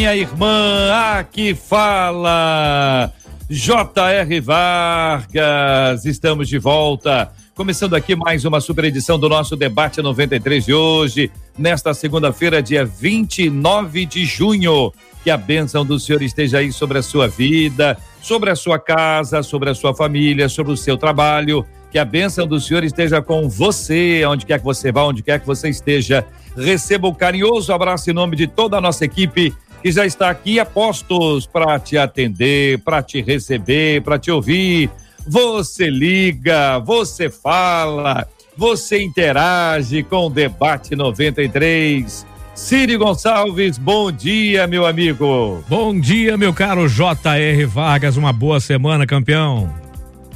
minha irmã. Aqui fala J.R. Vargas. Estamos de volta. Começando aqui mais uma super edição do nosso debate 93 de hoje, nesta segunda-feira, dia 29 de junho. Que a bênção do Senhor esteja aí sobre a sua vida, sobre a sua casa, sobre a sua família, sobre o seu trabalho. Que a bênção do Senhor esteja com você, onde quer que você vá, onde quer que você esteja. Receba o um carinhoso abraço em nome de toda a nossa equipe que já está aqui a postos para te atender, para te receber, para te ouvir. Você liga, você fala, você interage com o Debate 93. Ciro Gonçalves, bom dia, meu amigo. Bom dia, meu caro J.R. Vargas. Uma boa semana, campeão.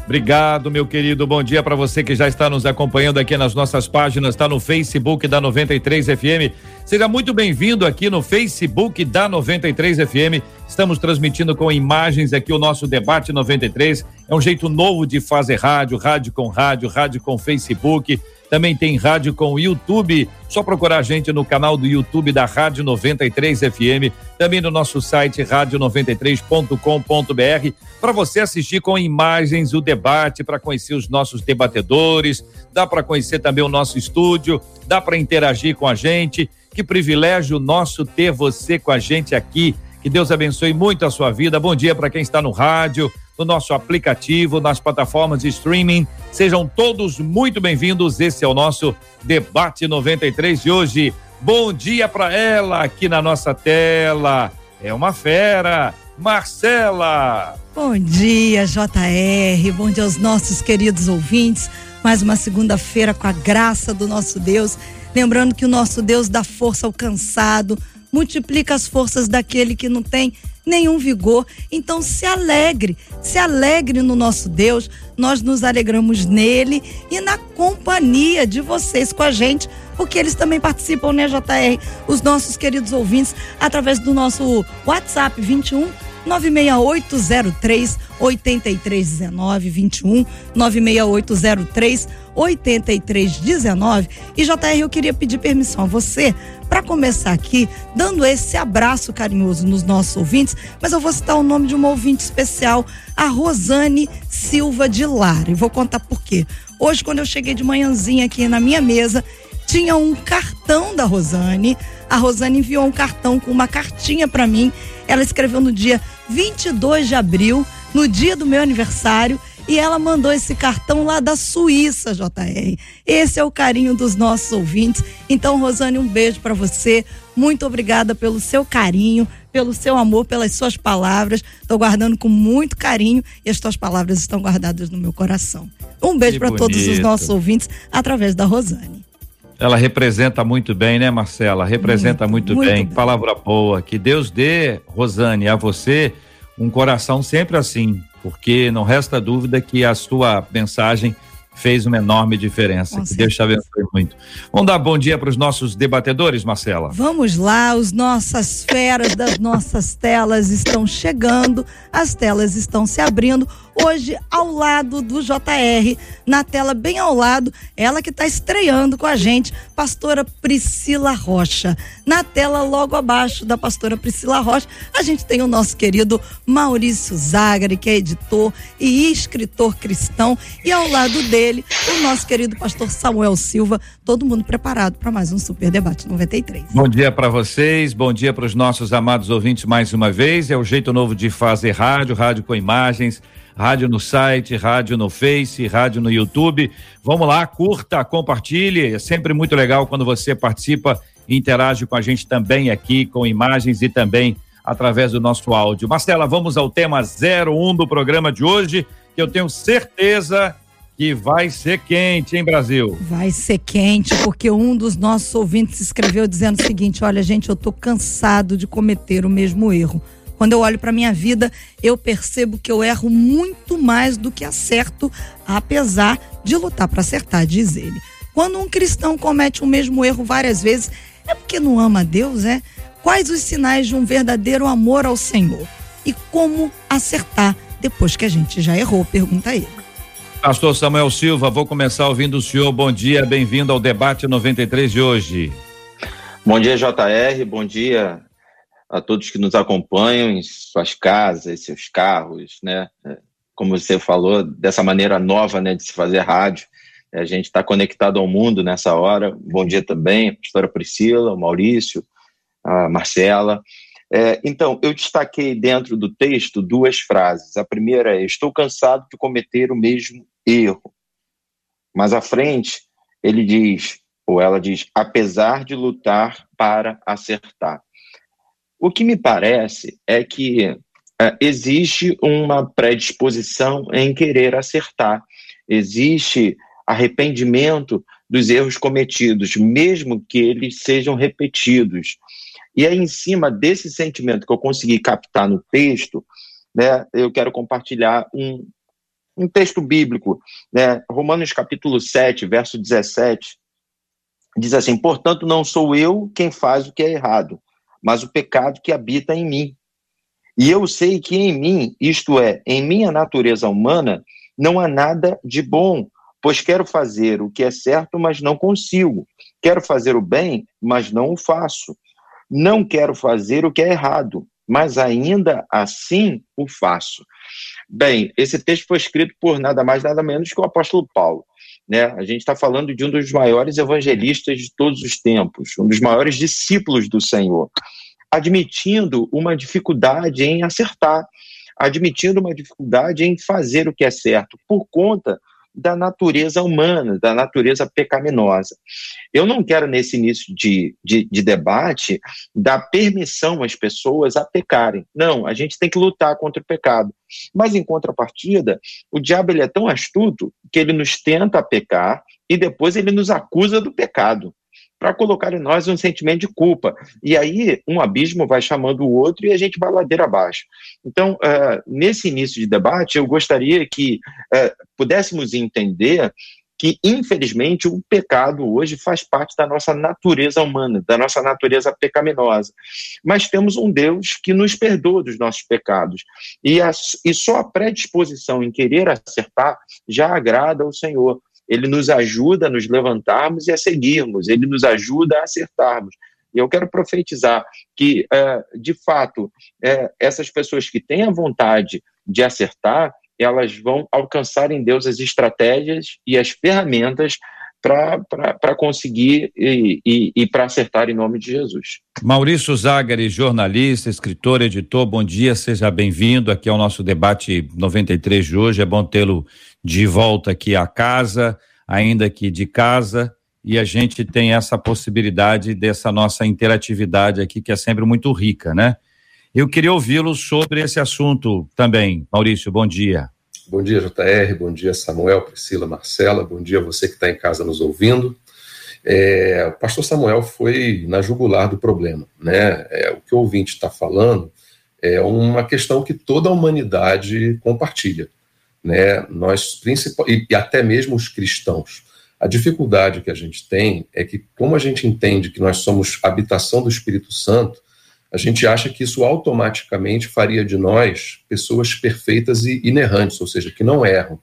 Obrigado, meu querido. Bom dia para você que já está nos acompanhando aqui nas nossas páginas, está no Facebook da 93 FM. Seja muito bem-vindo aqui no Facebook da 93 FM. Estamos transmitindo com imagens aqui o nosso debate 93. É um jeito novo de fazer rádio, rádio com rádio, rádio com Facebook. Também tem rádio com o YouTube. Só procurar a gente no canal do YouTube da Rádio 93 FM, também no nosso site rádio93.com.br, para você assistir com imagens o debate, para conhecer os nossos debatedores, dá para conhecer também o nosso estúdio, dá para interagir com a gente. Que privilégio nosso ter você com a gente aqui. Que Deus abençoe muito a sua vida. Bom dia para quem está no rádio, no nosso aplicativo, nas plataformas de streaming. Sejam todos muito bem-vindos. Esse é o nosso Debate 93 de hoje. Bom dia para ela aqui na nossa tela. É uma fera. Marcela. Bom dia, JR. Bom dia aos nossos queridos ouvintes. Mais uma segunda-feira com a graça do nosso Deus. Lembrando que o nosso Deus dá força ao cansado, multiplica as forças daquele que não tem nenhum vigor. Então se alegre, se alegre no nosso Deus. Nós nos alegramos nele e na companhia de vocês com a gente, porque eles também participam, né, JR? Os nossos queridos ouvintes, através do nosso WhatsApp 21 96803 8319 21 96803 8319 e JR eu queria pedir permissão a você para começar aqui dando esse abraço carinhoso nos nossos ouvintes, mas eu vou citar o nome de uma ouvinte especial, a Rosane Silva de Lara. E vou contar por quê. Hoje quando eu cheguei de manhãzinha aqui na minha mesa, tinha um cartão da Rosane. A Rosane enviou um cartão com uma cartinha para mim. Ela escreveu no dia 22 de abril, no dia do meu aniversário, e ela mandou esse cartão lá da Suíça, JR. Esse é o carinho dos nossos ouvintes. Então, Rosane, um beijo para você. Muito obrigada pelo seu carinho, pelo seu amor, pelas suas palavras. Estou guardando com muito carinho e as suas palavras estão guardadas no meu coração. Um beijo para todos os nossos ouvintes através da Rosane. Ela representa muito bem, né, Marcela? Representa muito, muito, muito bem. bem. Palavra boa. Que Deus dê, Rosane, a você um coração sempre assim, porque não resta dúvida que a sua mensagem fez uma enorme diferença. Com que Deus te abençoe muito. Vamos dar bom dia para os nossos debatedores, Marcela? Vamos lá, os nossas feras das nossas telas estão chegando, as telas estão se abrindo hoje ao lado do JR, na tela bem ao lado, ela que está estreando com a gente, pastora Priscila Rocha. Na tela logo abaixo da pastora Priscila Rocha, a gente tem o nosso querido Maurício Zagari, que é editor e escritor cristão, e ao lado dele, o nosso querido pastor Samuel Silva, todo mundo preparado para mais um Super Debate 93. Bom dia para vocês, bom dia para os nossos amados ouvintes mais uma vez. É o jeito novo de fazer rádio, rádio com imagens rádio no site, rádio no Face, rádio no YouTube. Vamos lá, curta, compartilhe. É sempre muito legal quando você participa e interage com a gente também aqui, com imagens e também através do nosso áudio. Marcela, vamos ao tema 01 do programa de hoje, que eu tenho certeza que vai ser quente, hein, Brasil? Vai ser quente, porque um dos nossos ouvintes escreveu dizendo o seguinte: olha, gente, eu tô cansado de cometer o mesmo erro Quando eu olho para minha vida, eu percebo que eu erro muito mais do que acerto, apesar de lutar para acertar, diz ele. Quando um cristão comete o mesmo erro várias vezes, é porque não ama a Deus, é? Quais os sinais de um verdadeiro amor ao Senhor? E como acertar depois que a gente já errou? Pergunta ele. Pastor Samuel Silva, vou começar ouvindo o senhor. Bom dia, bem-vindo ao debate 93 de hoje. Bom dia, JR. Bom dia a todos que nos acompanham em suas casas, seus carros, né? Como você falou, dessa maneira nova, né, de se fazer rádio. A gente está conectado ao mundo nessa hora. Bom dia também, a pastora Priscila, o Maurício, a Marcela. É, então, eu destaquei dentro do texto duas frases. A primeira é: Estou cansado de cometer o mesmo erro. Mas à frente, ele diz, ou ela diz, apesar de lutar para acertar. O que me parece é que é, existe uma predisposição em querer acertar. Existe arrependimento dos erros cometidos, mesmo que eles sejam repetidos. E aí, em cima desse sentimento que eu consegui captar no texto, né, eu quero compartilhar um, um texto bíblico, né, Romanos capítulo 7, verso 17, diz assim: Portanto, não sou eu quem faz o que é errado, mas o pecado que habita em mim. E eu sei que em mim, isto é, em minha natureza humana, não há nada de bom, pois quero fazer o que é certo, mas não consigo. Quero fazer o bem, mas não o faço. Não quero fazer o que é errado, mas ainda assim o faço. Bem, esse texto foi escrito por nada mais, nada menos que o apóstolo Paulo. Né? A gente está falando de um dos maiores evangelistas de todos os tempos, um dos maiores discípulos do Senhor, admitindo uma dificuldade em acertar, admitindo uma dificuldade em fazer o que é certo, por conta da natureza humana, da natureza pecaminosa. Eu não quero, nesse início de, de, de, debate, dar permissão às pessoas a pecarem. Não, a gente tem que lutar contra o pecado. Mas, em contrapartida, o diabo ele é tão astuto que ele nos tenta a pecar e depois ele nos acusa do pecado para colocar em nós um sentimento de culpa. E aí um abismo vai chamando o outro e a gente vai ladeira abaixo. Então, uh, nesse início de debate, eu gostaria que uh, pudéssemos entender que, infelizmente, o pecado hoje faz parte da nossa natureza humana, da nossa natureza pecaminosa. Mas temos um Deus que nos perdoa dos nossos pecados. E, a, e só a predisposição em querer acertar já agrada ao Senhor ele nos ajuda a nos levantarmos e a seguirmos, ele nos ajuda a acertarmos. E eu quero profetizar que, é, de fato, é, essas pessoas que têm a vontade de acertar, elas vão alcançar em Deus as estratégias e as ferramentas para conseguir e, e, e para acertar em nome de Jesus. Maurício Zagari, jornalista, escritor, editor, bom dia, seja bem-vindo aqui ao nosso debate 93 de hoje. É bom tê-lo de volta aqui à casa, ainda que de casa, e a gente tem essa possibilidade dessa nossa interatividade aqui, que é sempre muito rica, né? Eu queria ouvi-lo sobre esse assunto também. Maurício, bom dia. Bom dia, JR, bom dia, Samuel, Priscila, Marcela, bom dia você que está em casa nos ouvindo. É, o pastor Samuel foi na jugular do problema, né? É, o que o ouvinte está falando é uma questão que toda a humanidade compartilha, né? Nós, e, e até mesmo os cristãos. A dificuldade que a gente tem é que, como a gente entende que nós somos habitação do Espírito Santo, a gente acha que isso automaticamente faria de nós pessoas perfeitas e inerrantes, ou seja, que não erram.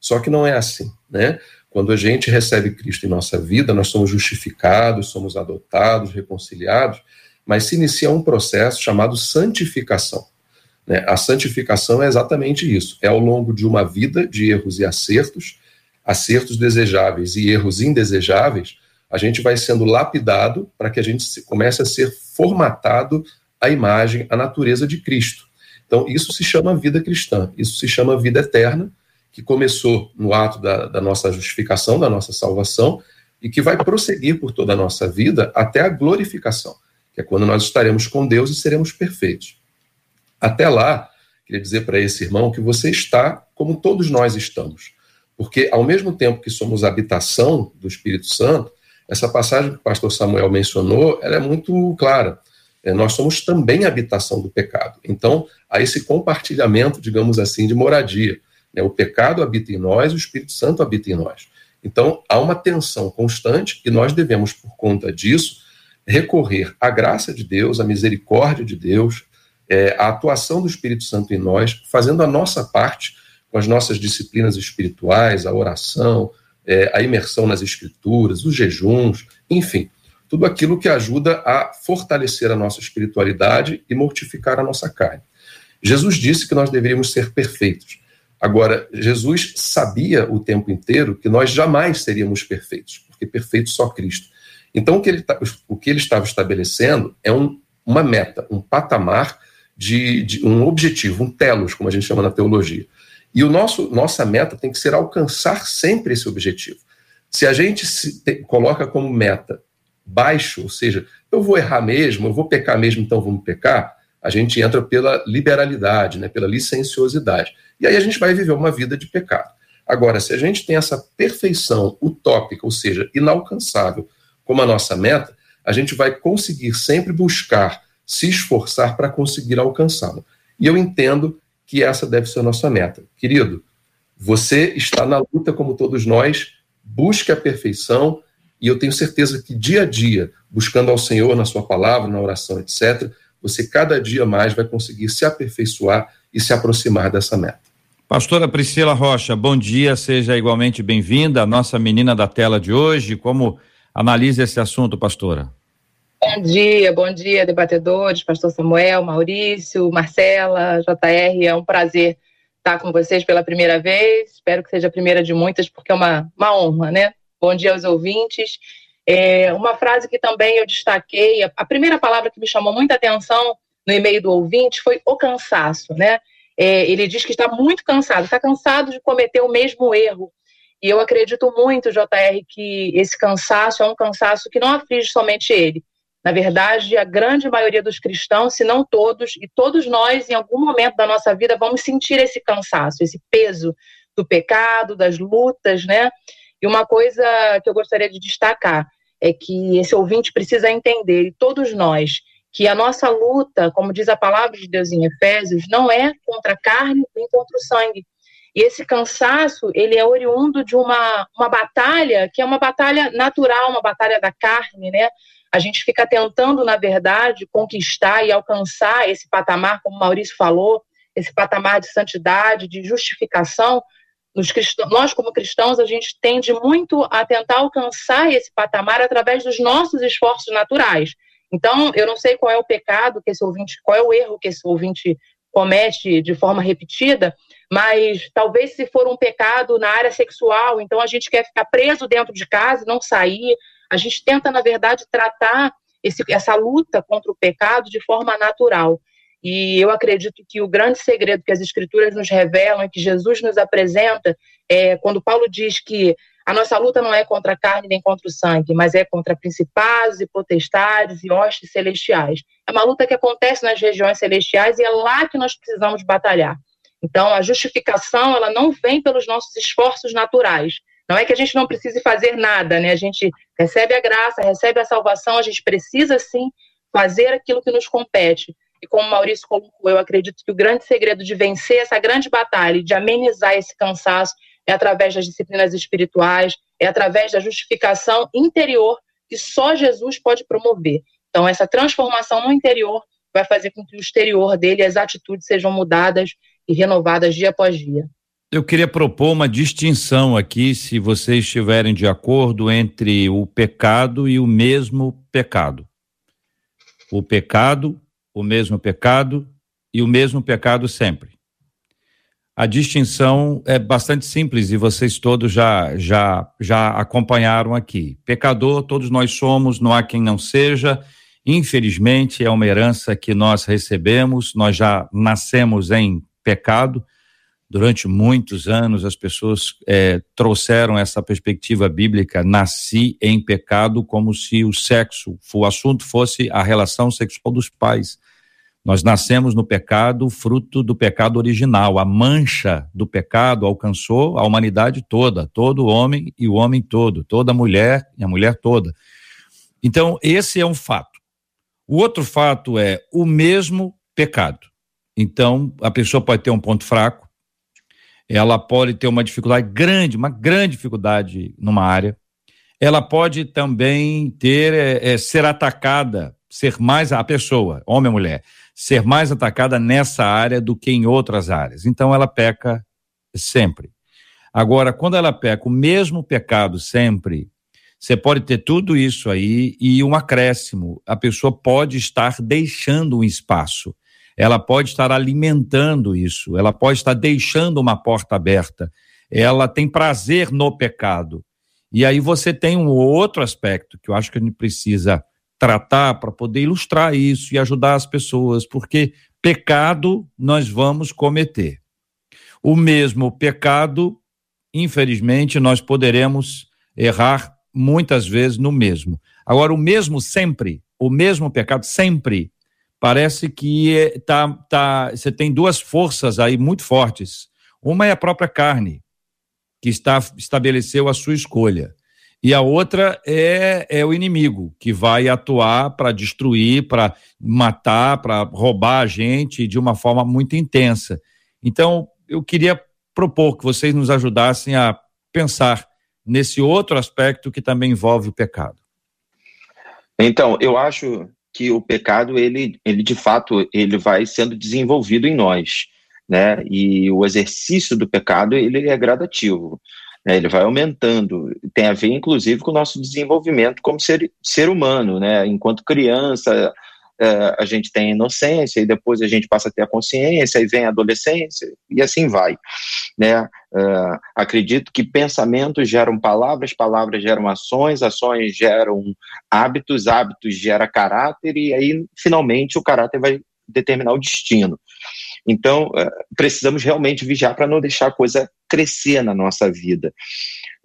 Só que não é assim, né? Quando a gente recebe Cristo em nossa vida, nós somos justificados, somos adotados, reconciliados, mas se inicia um processo chamado santificação. Né? A santificação é exatamente isso: é ao longo de uma vida de erros e acertos, acertos desejáveis e erros indesejáveis, a gente vai sendo lapidado para que a gente comece a ser formatado a imagem, a natureza de Cristo. Então, isso se chama vida cristã, isso se chama vida eterna, que começou no ato da, da nossa justificação, da nossa salvação, e que vai prosseguir por toda a nossa vida até a glorificação, que é quando nós estaremos com Deus e seremos perfeitos. Até lá, queria dizer para esse irmão que você está como todos nós estamos. Porque, ao mesmo tempo que somos habitação do Espírito Santo, essa passagem que o pastor Samuel mencionou, ela é muito clara. é, nós somos também habitação do pecado. Então, há esse compartilhamento, digamos assim, de moradia. Né? O pecado habita em nós, o Espírito Santo habita em nós. Então, há uma tensão constante e nós devemos, por conta disso, recorrer à graça de Deus, à misericórdia de Deus, é, à atuação do Espírito Santo em nós, fazendo a nossa parte com as nossas disciplinas espirituais, a oração, é, a imersão nas escrituras, os jejuns, enfim, tudo aquilo que ajuda a fortalecer a nossa espiritualidade e mortificar a nossa carne. Jesus disse que nós deveríamos ser perfeitos. Agora, Jesus sabia o tempo inteiro que nós jamais seríamos perfeitos, porque perfeito só Cristo. Então, o que ele, tá, o que ele estava estabelecendo é um, uma meta, um patamar de, de, um objetivo, um telos, como a gente chama na teologia. E o nosso nossa meta tem que ser alcançar sempre esse objetivo. Se a gente se te, coloca como meta baixo, ou seja, eu vou errar mesmo, eu vou pecar mesmo, então vamos pecar, a gente entra pela liberalidade, né, pela licenciosidade. E aí a gente vai viver uma vida de pecado. Agora, se a gente tem essa perfeição utópica, ou seja, inalcançável, como a nossa meta, a gente vai conseguir sempre buscar se esforçar para conseguir alcançá-la. E eu entendo que essa deve ser nossa meta. Querido, você está na luta como todos nós, busque a perfeição, e eu tenho certeza que dia a dia, buscando ao Senhor na sua palavra, na oração, etc., você cada dia mais vai conseguir se aperfeiçoar e se aproximar dessa meta. Pastora Priscila Rocha, bom dia, seja igualmente bem-vinda, a nossa menina da tela de hoje. Como analisa esse assunto, pastora? Bom dia, bom dia, debatedores, pastor Samuel, Maurício, Marcela, JR, é um prazer estar com vocês pela primeira vez, espero que seja a primeira de muitas, porque é uma, uma honra, né? Bom dia aos ouvintes. É, uma frase que também eu destaquei, a, primeira palavra que me chamou muita atenção no e-mail do ouvinte foi o cansaço, né? É, ele diz que está muito cansado, está cansado de cometer o mesmo erro. E eu acredito muito, JR, que esse cansaço é um cansaço que não aflige somente ele, na verdade, a grande maioria dos cristãos, se não todos, e todos nós, em algum momento da nossa vida, vamos sentir esse cansaço, esse peso do pecado, das lutas, né? E uma coisa que eu gostaria de destacar é que esse ouvinte precisa entender, e todos nós, que a nossa luta, como diz a palavra de Deus em Efésios, não é contra a carne nem contra o sangue. E esse cansaço, ele é oriundo de uma, uma batalha que é uma batalha natural, uma batalha da carne, né? A gente fica tentando, na verdade, conquistar e alcançar esse patamar, como o Maurício falou, esse patamar de santidade, de justificação. Cristãos, nós, como cristãos, a gente tende muito a tentar alcançar esse patamar através dos nossos esforços naturais. Então, eu não sei qual é o pecado que esse ouvinte, qual é o erro que esse ouvinte comete de forma repetida, mas talvez se for um pecado na área sexual, então a gente quer ficar preso dentro de casa não sair, a gente tenta, na verdade, tratar esse, essa luta contra o pecado de forma natural. E eu acredito que o grande segredo que as Escrituras nos revelam e que Jesus nos apresenta é quando Paulo diz que a nossa luta não é contra a carne nem contra o sangue, mas é contra principados e potestades e hostes celestiais. É uma luta que acontece nas regiões celestiais e é lá que nós precisamos batalhar. Então, a justificação ela não vem pelos nossos esforços naturais, não é que a gente não precise fazer nada, né? A gente recebe a graça, recebe a salvação, a gente precisa sim fazer aquilo que nos compete. E como o Maurício colocou, eu acredito que o grande segredo de vencer essa grande batalha de amenizar esse cansaço é através das disciplinas espirituais, é através da justificação interior que só Jesus pode promover. Então, essa transformação no interior vai fazer com que o exterior dele, as atitudes sejam mudadas e renovadas dia após dia. Eu queria propor uma distinção aqui, se vocês estiverem de acordo, entre o pecado e o mesmo pecado. O pecado, o mesmo pecado e o mesmo pecado sempre. A distinção é bastante simples e vocês todos já, já, já acompanharam aqui. Pecador, todos nós somos, não há quem não seja. Infelizmente, é uma herança que nós recebemos, nós já nascemos em pecado Durante muitos anos, as pessoas é, trouxeram essa perspectiva bíblica, nasci em pecado, como se o sexo, o assunto fosse a relação sexual dos pais. Nós nascemos no pecado, fruto do pecado original. A mancha do pecado alcançou a humanidade toda, todo homem e o homem todo, toda mulher e a mulher toda. Então, esse é um fato. O outro fato é o mesmo pecado. Então, a pessoa pode ter um ponto fraco, ela pode ter uma dificuldade grande, uma grande dificuldade numa área. Ela pode também ter, é, é, ser atacada, ser mais a pessoa, homem ou mulher, ser mais atacada nessa área do que em outras áreas. Então, ela peca sempre. Agora, quando ela peca o mesmo pecado sempre, você pode ter tudo isso aí e um acréscimo. A pessoa pode estar deixando um espaço, ela pode estar alimentando isso, ela pode estar deixando uma porta aberta, ela tem prazer no pecado. E aí você tem um outro aspecto que eu acho que a gente precisa tratar para poder ilustrar isso e ajudar as pessoas, porque pecado nós vamos cometer. O mesmo pecado, infelizmente, nós poderemos errar muitas vezes no mesmo. Agora, o mesmo sempre, o mesmo pecado sempre, parece que é, tá, tá, você tem duas forças aí muito fortes. Uma é a própria carne, que está, estabeleceu a sua escolha. E a outra é, é o inimigo, que vai atuar para destruir, para matar, para roubar a gente de uma forma muito intensa. Então, eu queria propor que vocês nos ajudassem a pensar nesse outro aspecto que também envolve o pecado? Então, eu acho que o pecado, ele, ele de fato, ele vai sendo desenvolvido em nós, né? E o exercício do pecado, ele é gradativo, né? Ele vai aumentando, tem a ver, inclusive, com o nosso desenvolvimento como ser, ser humano, né? Enquanto criança, uh, a gente tem a inocência e depois a gente passa a ter a consciência e vem a adolescência e assim vai, né? Uh, acredito que pensamentos geram palavras, palavras geram ações, ações geram hábitos, hábitos gera caráter e aí finalmente o caráter vai determinar o destino. Então, uh, precisamos realmente vigiar para não deixar a coisa crescer na nossa vida.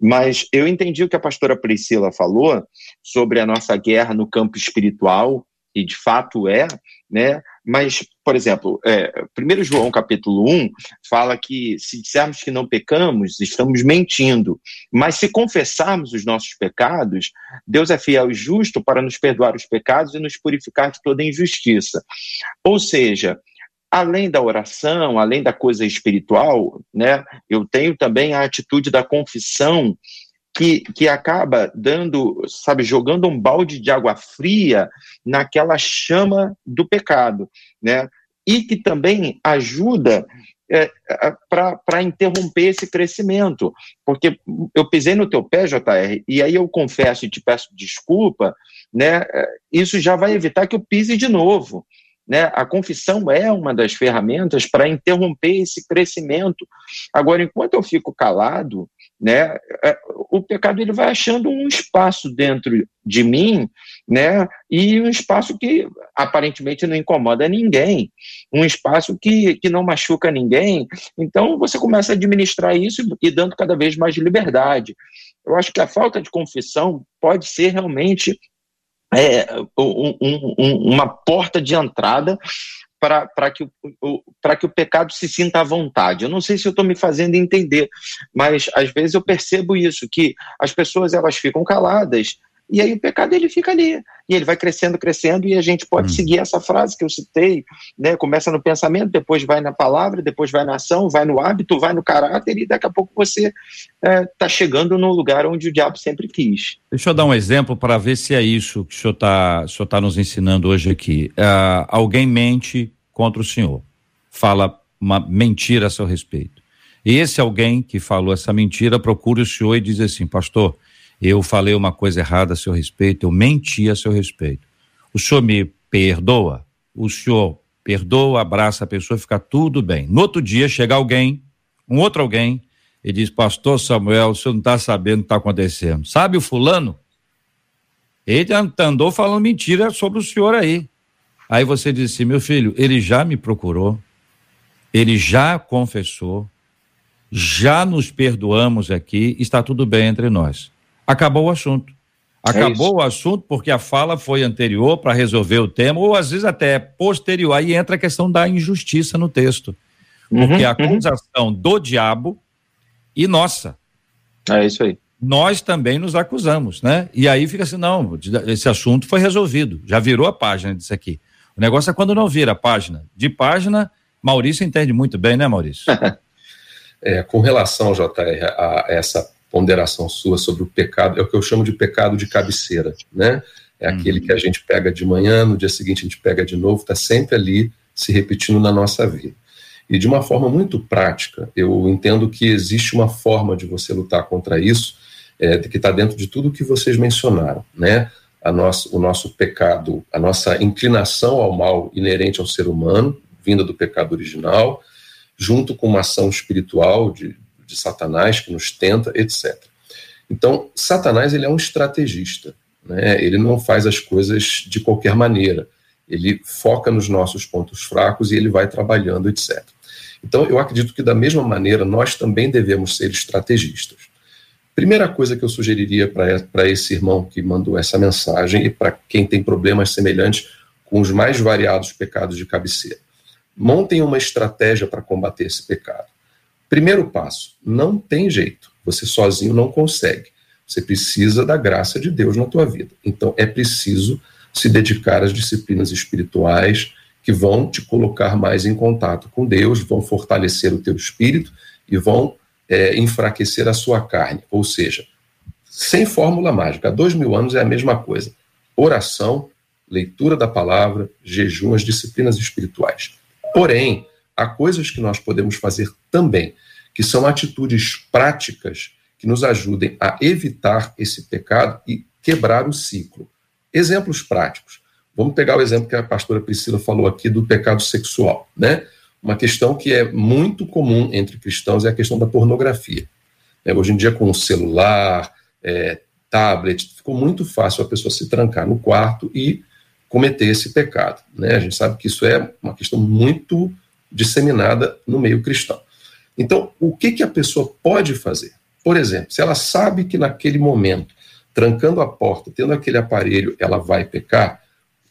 Mas eu entendi o que a pastora Priscila falou sobre a nossa guerra no campo espiritual, e de fato é, né? Mas, por exemplo, é, 1 João capítulo 1 fala que se dissermos que não pecamos, estamos mentindo. Mas se confessarmos os nossos pecados, Deus é fiel e justo para nos perdoar os pecados e nos purificar de toda injustiça. Ou seja, além da oração, além da coisa espiritual, né, eu tenho também a atitude da confissão que, que acaba dando, sabe, jogando um balde de água fria naquela chama do pecado, né? E que também ajuda é, para interromper esse crescimento. Porque eu pisei no teu pé, JR, e aí eu confesso e te peço desculpa, né? Isso já vai evitar que eu pise de novo. Né? A confissão é uma das ferramentas para interromper esse crescimento. Agora, enquanto eu fico calado, né, é, o pecado ele vai achando um espaço dentro de mim, né, e um espaço que aparentemente não incomoda ninguém, um espaço que, que não machuca ninguém. Então você começa a administrar isso e dando cada vez mais liberdade. Eu acho que a falta de confissão pode ser realmente é, um, um, uma porta de entrada para que, o, que o pecado se sinta à vontade. Eu não sei se eu estou me fazendo entender, mas às vezes eu percebo isso, que as pessoas elas ficam caladas e aí o pecado ele fica ali. E ele vai crescendo, crescendo, e a gente pode hum. seguir essa frase que eu citei, né? Começa no pensamento, depois vai na palavra, depois vai na ação, vai no hábito, vai no caráter, e daqui a pouco você está é, tá chegando no lugar onde o diabo sempre quis. Deixa eu dar um exemplo para ver se é isso que o senhor está tá nos ensinando hoje aqui. Uh, alguém mente contra o senhor, fala uma mentira a seu respeito. E esse alguém que falou essa mentira procura o senhor e diz assim, pastor, eu falei uma coisa errada a seu respeito, eu menti a seu respeito. O senhor me perdoa? O senhor perdoa, abraça a pessoa, fica tudo bem. No outro dia chega alguém, um outro alguém, e diz: Pastor Samuel, o senhor não está sabendo o que está acontecendo. Sabe o fulano? Ele andou falando mentira sobre o senhor aí. Aí você disse: assim, Meu filho, ele já me procurou, ele já confessou, já nos perdoamos aqui, está tudo bem entre nós acabou o assunto. É acabou é o assunto porque a fala foi anterior para resolver o tema, ou às vezes até posterior. Aí entra a questão da injustiça no texto. Porque uhum, a uhum. acusação uhum. do diabo e nossa. É isso aí. nós também nos acusamos, né? E aí fica assim, não, esse assunto foi resolvido, já virou a página disso aqui. O negócio é quando não vira a página. De página, Maurício entende muito bem, né, Maurício? é, com relação, JR, a essa ponderação sua sobre o pecado, é o que eu chamo de pecado de cabeceira, né? É aquele uhum. que a gente pega de manhã, no dia seguinte a gente pega de novo, está sempre ali se repetindo na nossa vida. E de uma forma muito prática, eu entendo que existe uma forma de você lutar contra isso, é, que está dentro de tudo que vocês mencionaram, né? A nosso, o nosso pecado, a nossa inclinação ao mal inerente ao ser humano, vinda do pecado original, junto com uma ação espiritual de, de Satanás que nos tenta, etc. Então, Satanás ele é um estrategista, né? Ele não faz as coisas de qualquer maneira. Ele foca nos nossos pontos fracos e ele vai trabalhando, etc. Então, eu acredito que da mesma maneira nós também devemos ser estrategistas. Primeira coisa que eu sugeriria para esse irmão que mandou essa mensagem e para quem tem problemas semelhantes com os mais variados pecados de cabeceira. Montem uma estratégia para combater esse pecado. Primeiro passo: não tem jeito. Você sozinho não consegue. Você precisa da graça de Deus na tua vida. Então é preciso se dedicar às disciplinas espirituais que vão te colocar mais em contato com Deus, vão fortalecer o teu espírito e vão é, enfraquecer a sua carne. Ou seja, sem fórmula mágica, há dois mil anos é a mesma coisa. Oração, leitura da palavra, jejum, as disciplinas espirituais. Porém, há coisas que nós podemos fazer também, que são atitudes práticas que nos ajudem a evitar esse pecado e quebrar o ciclo. Exemplos práticos. Vamos pegar o exemplo que a pastora Priscila falou aqui do pecado sexual, né? Uma questão que é muito comum entre cristãos é a questão da pornografia. É, hoje em dia, com o celular, é, tablet, ficou muito fácil a pessoa se trancar no quarto e cometer esse pecado. Né? A gente sabe que isso é uma questão muito disseminada no meio cristão. Então, o que, que a pessoa pode fazer? Por exemplo, se ela sabe que naquele momento, trancando a porta, tendo aquele aparelho, ela vai pecar,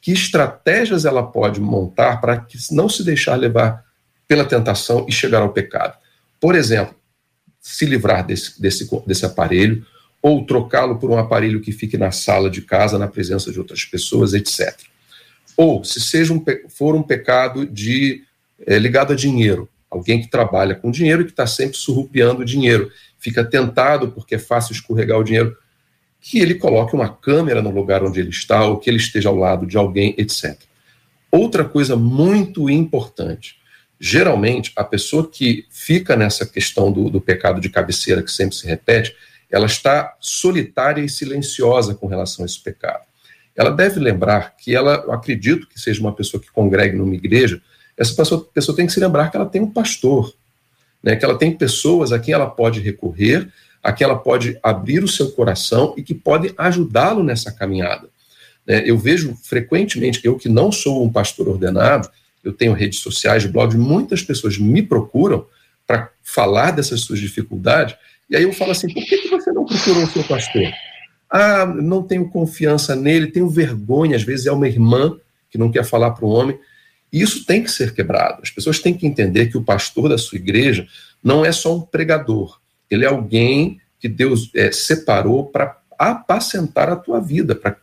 que estratégias ela pode montar para não se deixar levar pela tentação e chegar ao pecado? Por exemplo, se livrar desse, desse, desse aparelho ou trocá-lo por um aparelho que fique na sala de casa, na presença de outras pessoas, etc. Ou, se seja um, for um pecado de é, ligado a dinheiro, alguém que trabalha com dinheiro e que está sempre surrupiando dinheiro, fica tentado porque é fácil escorregar o dinheiro, que ele coloque uma câmera no lugar onde ele está, ou que ele esteja ao lado de alguém, etc. Outra coisa muito importante, geralmente a pessoa que fica nessa questão do, do pecado de cabeceira que sempre se repete, ela está solitária e silenciosa com relação a esse pecado. Ela deve lembrar que ela, acredito que seja uma pessoa que congregue numa igreja, essa pessoa, tem que se lembrar que ela tem um pastor, né, que ela tem pessoas a quem ela pode recorrer, a quem ela pode abrir o seu coração e que podem ajudá-lo nessa caminhada. Né, eu vejo frequentemente, eu que não sou um pastor ordenado, eu tenho redes sociais, blogs, muitas pessoas me procuram para falar dessas suas dificuldades, e aí eu falo assim: por que, que você não procurou o seu pastor? Ah, não tenho confiança nele, tenho vergonha, às vezes é uma irmã que não quer falar para o homem. E isso tem que ser quebrado. As pessoas têm que entender que o pastor da sua igreja não é só um pregador, ele é alguém que Deus é, separou para apacentar a tua vida, para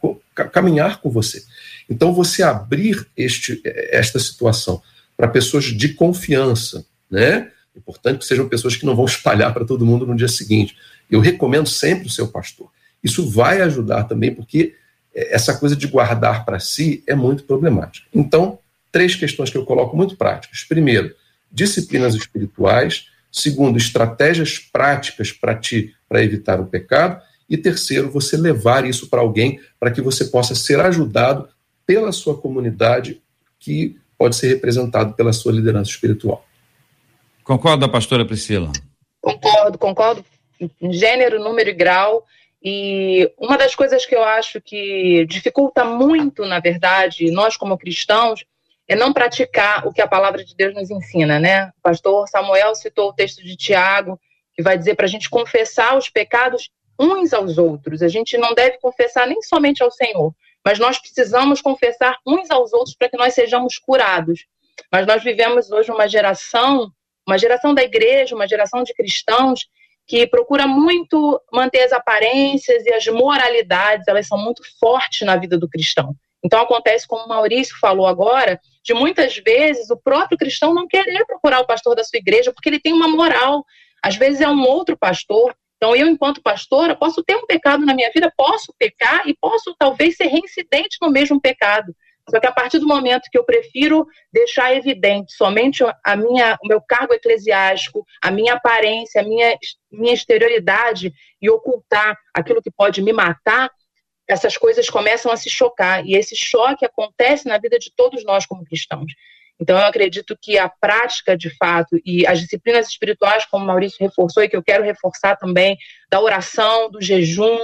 caminhar com você. Então, você abrir este, esta situação para pessoas de confiança, né? Importante que sejam pessoas que não vão espalhar para todo mundo no dia seguinte. Eu recomendo sempre o seu pastor. Isso vai ajudar também, porque é, essa coisa de guardar para si é muito problemática. Então, três questões que eu coloco muito práticas. Primeiro, disciplinas espirituais. Segundo, estratégias práticas para ti para evitar o pecado. E terceiro, você levar isso para alguém para que você possa ser ajudado pela sua comunidade, que pode ser representado pela sua liderança espiritual. Concorda, pastora Priscila? Concordo, concordo em gênero, número e grau. E uma das coisas que eu acho que dificulta muito, na verdade, nós como cristãos, é não praticar o que a palavra de Deus nos ensina, né? O pastor Samuel citou o texto de Tiago, que vai dizer para a gente confessar os pecados uns aos outros. A gente não deve confessar nem somente ao Senhor, mas nós precisamos confessar uns aos outros para que nós sejamos curados. Mas nós vivemos hoje uma geração, uma geração da igreja, uma geração de cristãos que procura muito manter as aparências e as moralidades, elas são muito fortes na vida do cristão. Então acontece como o Maurício falou agora, de muitas vezes o próprio cristão não querer procurar o pastor da sua igreja porque ele tem uma moral. Às vezes é um outro pastor. Então eu, enquanto pastora, posso ter um pecado na minha vida, posso pecar e posso talvez ser reincidente no mesmo pecado. Só que a partir do momento que eu prefiro deixar evidente somente a minha, o meu cargo eclesiástico, a minha aparência, a minha, minha exterioridade e ocultar aquilo que pode me matar, essas coisas começam a se chocar. E esse choque acontece na vida de todos nós como cristãos. Então, eu acredito que a prática, de fato, e as disciplinas espirituais, como o Maurício reforçou e que eu quero reforçar também, da oração, do jejum,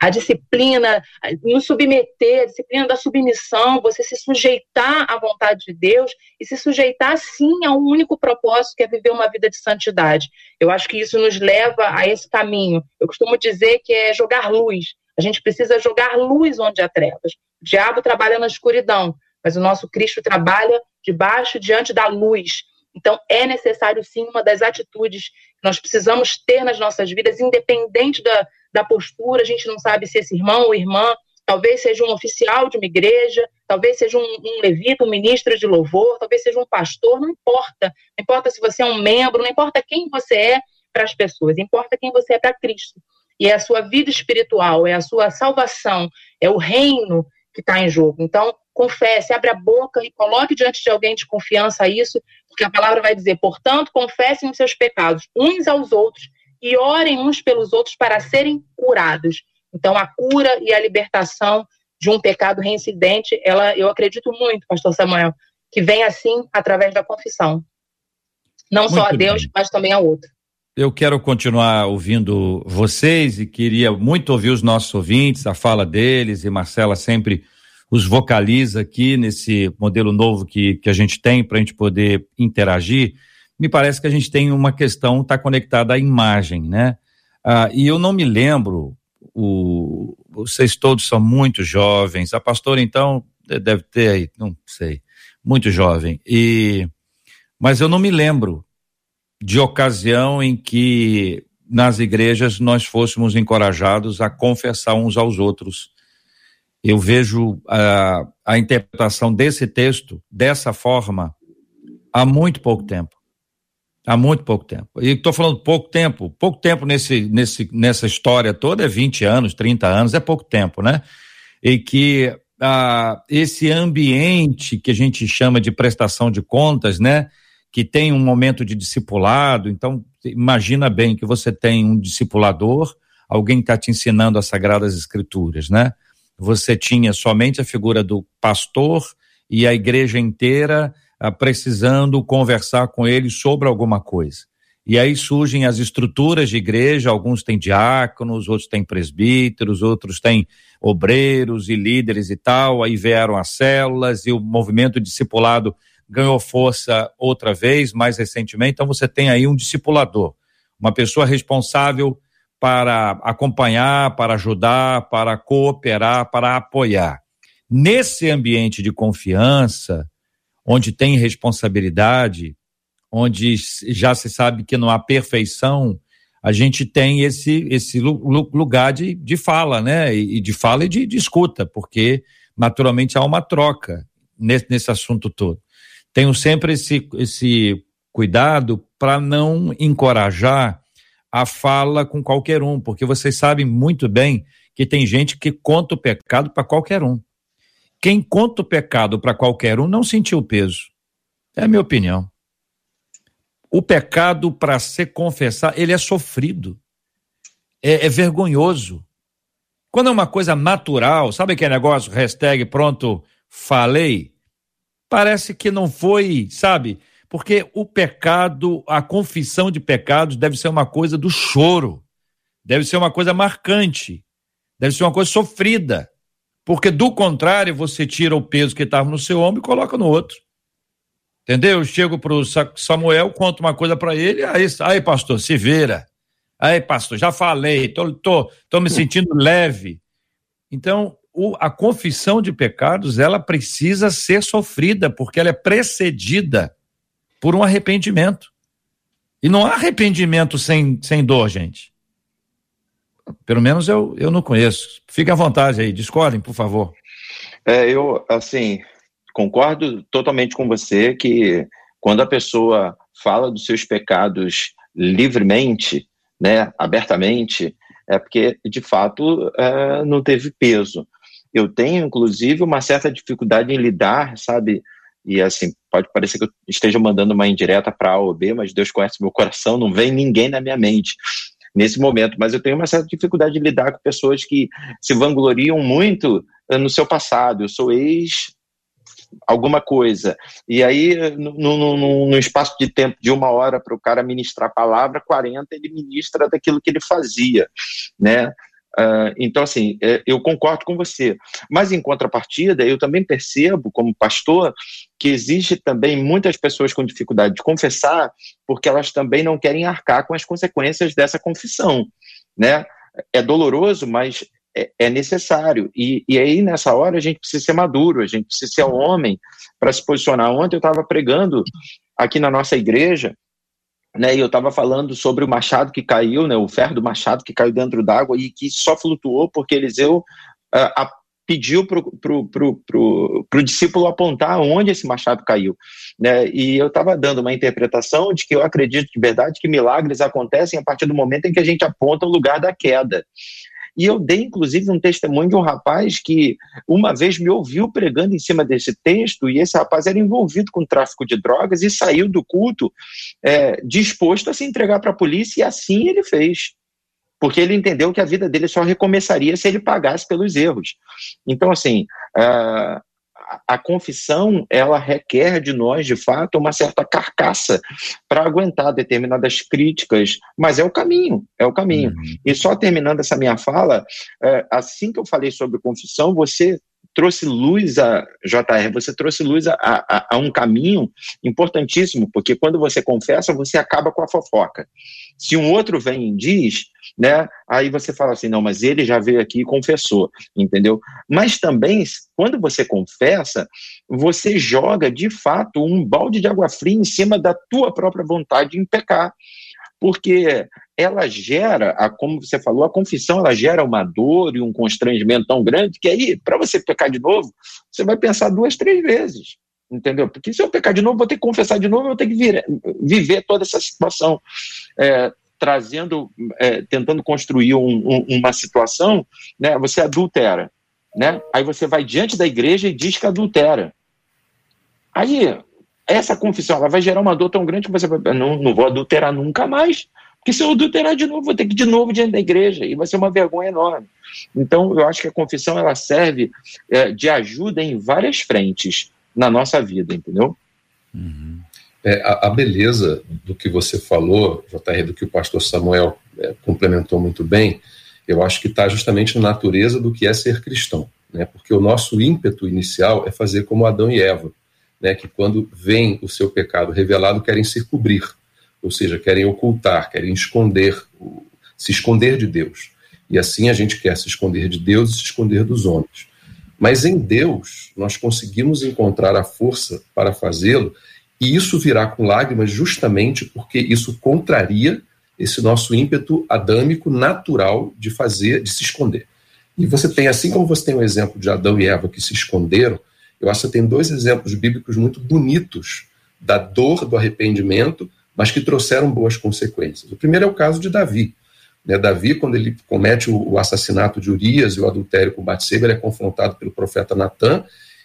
a disciplina, nos submeter, a disciplina da submissão, você se sujeitar à vontade de Deus e se sujeitar, sim, a um único propósito, que é viver uma vida de santidade. Eu acho que isso nos leva a esse caminho. Eu costumo dizer que é jogar luz. A gente precisa jogar luz onde há trevas. O diabo trabalha na escuridão, mas o nosso Cristo trabalha debaixo, diante da luz. Então, é necessário, sim, uma das atitudes que nós precisamos ter nas nossas vidas, independente da, da postura. A gente não sabe se esse irmão ou irmã talvez seja um oficial de uma igreja, talvez seja um, um, levita, um ministro de louvor, talvez seja um pastor, não importa. Não importa se você é um membro, não importa quem você é para as pessoas, importa quem você é para Cristo. E é a sua vida espiritual, é a sua salvação, é o reino que está em jogo. Então, confesse, abre a boca e coloque diante de alguém de confiança isso, porque a palavra vai dizer, portanto, confessem os seus pecados uns aos outros e orem uns pelos outros para serem curados. Então, a cura e a libertação de um pecado reincidente, ela, eu acredito muito, pastor Samuel, que vem assim através da confissão. Não muito só a Deus, bem. mas também a outro. Eu quero continuar ouvindo vocês e queria muito ouvir os nossos ouvintes, a fala deles, e Marcela sempre os vocaliza aqui nesse modelo novo que, que a gente tem para a gente poder interagir, me parece que a gente tem uma questão está conectada à imagem, né? Ah, e eu não me lembro, o, vocês todos são muito jovens, a pastora então deve ter aí, não sei, muito jovem, e mas eu não me lembro de ocasião em que nas igrejas nós fôssemos encorajados a confessar uns aos outros eu vejo a, a interpretação desse texto dessa forma há muito pouco tempo. Há muito pouco tempo. E estou falando pouco tempo, pouco tempo nesse, nesse, nessa história toda é 20 anos, 30 anos, é pouco tempo, né? E que ah, esse ambiente que a gente chama de prestação de contas, né? Que tem um momento de discipulado, então imagina bem que você tem um discipulador, alguém está te ensinando as Sagradas Escrituras, né? você tinha somente a figura do pastor e a igreja inteira ah, precisando conversar com ele sobre alguma coisa. E aí surgem as estruturas de igreja, alguns têm diáconos, outros têm presbíteros, outros têm obreiros e líderes e tal, aí vieram as células e o movimento discipulado ganhou força outra vez, mais recentemente, então você tem aí um discipulador, uma pessoa responsável para acompanhar, para ajudar, para cooperar, para apoiar. Nesse ambiente de confiança, onde tem responsabilidade, onde já se sabe que não há perfeição, a gente tem esse, esse lugar de, de fala, né? E de fala e de, de escuta, porque naturalmente há uma troca nesse, nesse assunto todo. Tenho sempre esse, esse cuidado para não encorajar a fala com qualquer um, porque vocês sabem muito bem que tem gente que conta o pecado para qualquer um. Quem conta o pecado para qualquer um não sentiu peso. É a minha opinião. O pecado, para ser confessado, ele é sofrido. É, é, vergonhoso. Quando é uma coisa natural, sabe aquele negócio, hashtag pronto, falei? Parece que não foi, sabe? Porque o pecado, a confissão de pecados deve ser uma coisa do choro, deve ser uma coisa marcante, deve ser uma coisa sofrida. Porque do contrário, você tira o peso que estava no seu ombro e coloca no outro. Entendeu? Eu chego para o Samuel, conto uma coisa para ele, aí, aí, pastor, se vira. Aí, pastor, já falei, tô, tô, tô me sentindo leve. Então, o, a confissão de pecados, ela precisa ser sofrida, porque ela é precedida por um arrependimento. E não há arrependimento sem, sem dor, gente. Pelo menos eu, eu não conheço. Fique à vontade aí, discordem, por favor. É, eu, assim, concordo totalmente com você que quando a pessoa fala dos seus pecados livremente, né, abertamente, é porque, de fato, é, não teve peso. Eu tenho, inclusive, uma certa dificuldade em lidar, sabe? E, assim, pode parecer que eu esteja mandando uma indireta para A ou B, mas Deus conhece meu coração, não vem ninguém na minha mente nesse momento. Mas eu tenho uma certa dificuldade de lidar com pessoas que se vangloriam muito eh, no seu passado. Eu sou ex alguma coisa. E aí, no espaço de tempo de uma hora para o cara ministrar a palavra, 40 ele ministra daquilo que ele fazia, né? Uh, então, assim, é, eu concordo com você. Mas, em contrapartida, eu também percebo, como pastor, que existe também muitas pessoas com dificuldade de confessar, porque elas também não querem arcar com as consequências dessa confissão. Né? É doloroso, mas é, é necessário. E, e aí, nessa hora, a gente precisa ser maduro, a gente precisa ser homem para se posicionar. Ontem eu estava pregando aqui na nossa igreja, né, e eu estava falando sobre o machado que caiu, né, o ferro do machado que caiu dentro d'água e que só flutuou porque Eliseu uh, pediu para o discípulo apontar onde esse machado caiu. Né? E eu estava dando uma interpretação de que eu acredito de verdade que milagres acontecem a partir do momento em que a gente aponta o lugar da queda. E eu dei, inclusive, um testemunho de um rapaz que uma vez me ouviu pregando em cima desse texto, e esse rapaz era envolvido com tráfico de drogas e saiu do culto é, disposto a se entregar para a polícia, e assim ele fez. Porque ele entendeu que a vida dele só recomeçaria se ele pagasse pelos erros. Então, assim, uh, a confissão ela requer de nós, de fato, uma certa carcaça para aguentar determinadas críticas, mas é o caminho, é o caminho. Uhum. E só terminando essa minha fala, é, assim que eu falei sobre confissão, você trouxe luz a JR, você trouxe luz a, a, a, um caminho importantíssimo, porque quando você confessa, você acaba com a fofoca. Se um outro vem e diz, né, aí você fala assim, não, mas ele já veio aqui e confessou, entendeu? Mas também, quando você confessa, você joga de fato um balde de água fria em cima da tua própria vontade em pecar porque ela gera, a, como você falou, a confissão ela gera uma dor e um constrangimento tão grande que aí, para você pecar de novo, você vai pensar duas, três vezes. Entendeu? Porque se eu pecar de novo, vou ter que confessar de novo, eu vou ter que vir, viver toda essa situação. É, trazendo, é, tentando construir um, um, uma situação, né, você adultera, né? Aí você vai diante da igreja e diz que adultera. Aí essa confissão ela vai gerar uma dor tão grande que você vai, não, não vou adulterar nunca mais, porque se eu adulterar de novo, vou ter que ir de novo diante da igreja, e vai ser uma vergonha enorme. Então, eu acho que a confissão ela serve é, de ajuda em várias frentes na nossa vida, entendeu? Uhum. É, a, a, beleza do que você falou, JR, do que o pastor Samuel é, complementou muito bem, eu acho que está justamente na natureza do que é ser cristão, né? porque o nosso ímpeto inicial é fazer como Adão e Eva né, que quando vem o seu pecado revelado querem se cobrir, ou seja, querem ocultar, querem esconder, se esconder de Deus. E assim a gente quer se esconder de Deus e se esconder dos homens. Mas em Deus nós conseguimos encontrar a força para fazê-lo, e isso virá com lágrimas justamente porque isso contraria esse nosso ímpeto adâmico natural de fazer, de se esconder. E você tem, assim como você tem o exemplo de Adão e Eva que se esconderam, eu acho que tem dois exemplos bíblicos muito bonitos da dor do arrependimento, mas que trouxeram boas consequências. O primeiro é o caso de Davi. Né, Davi, quando ele comete o, assassinato de Urias e o adultério com Batseba, ele é confrontado pelo profeta Natan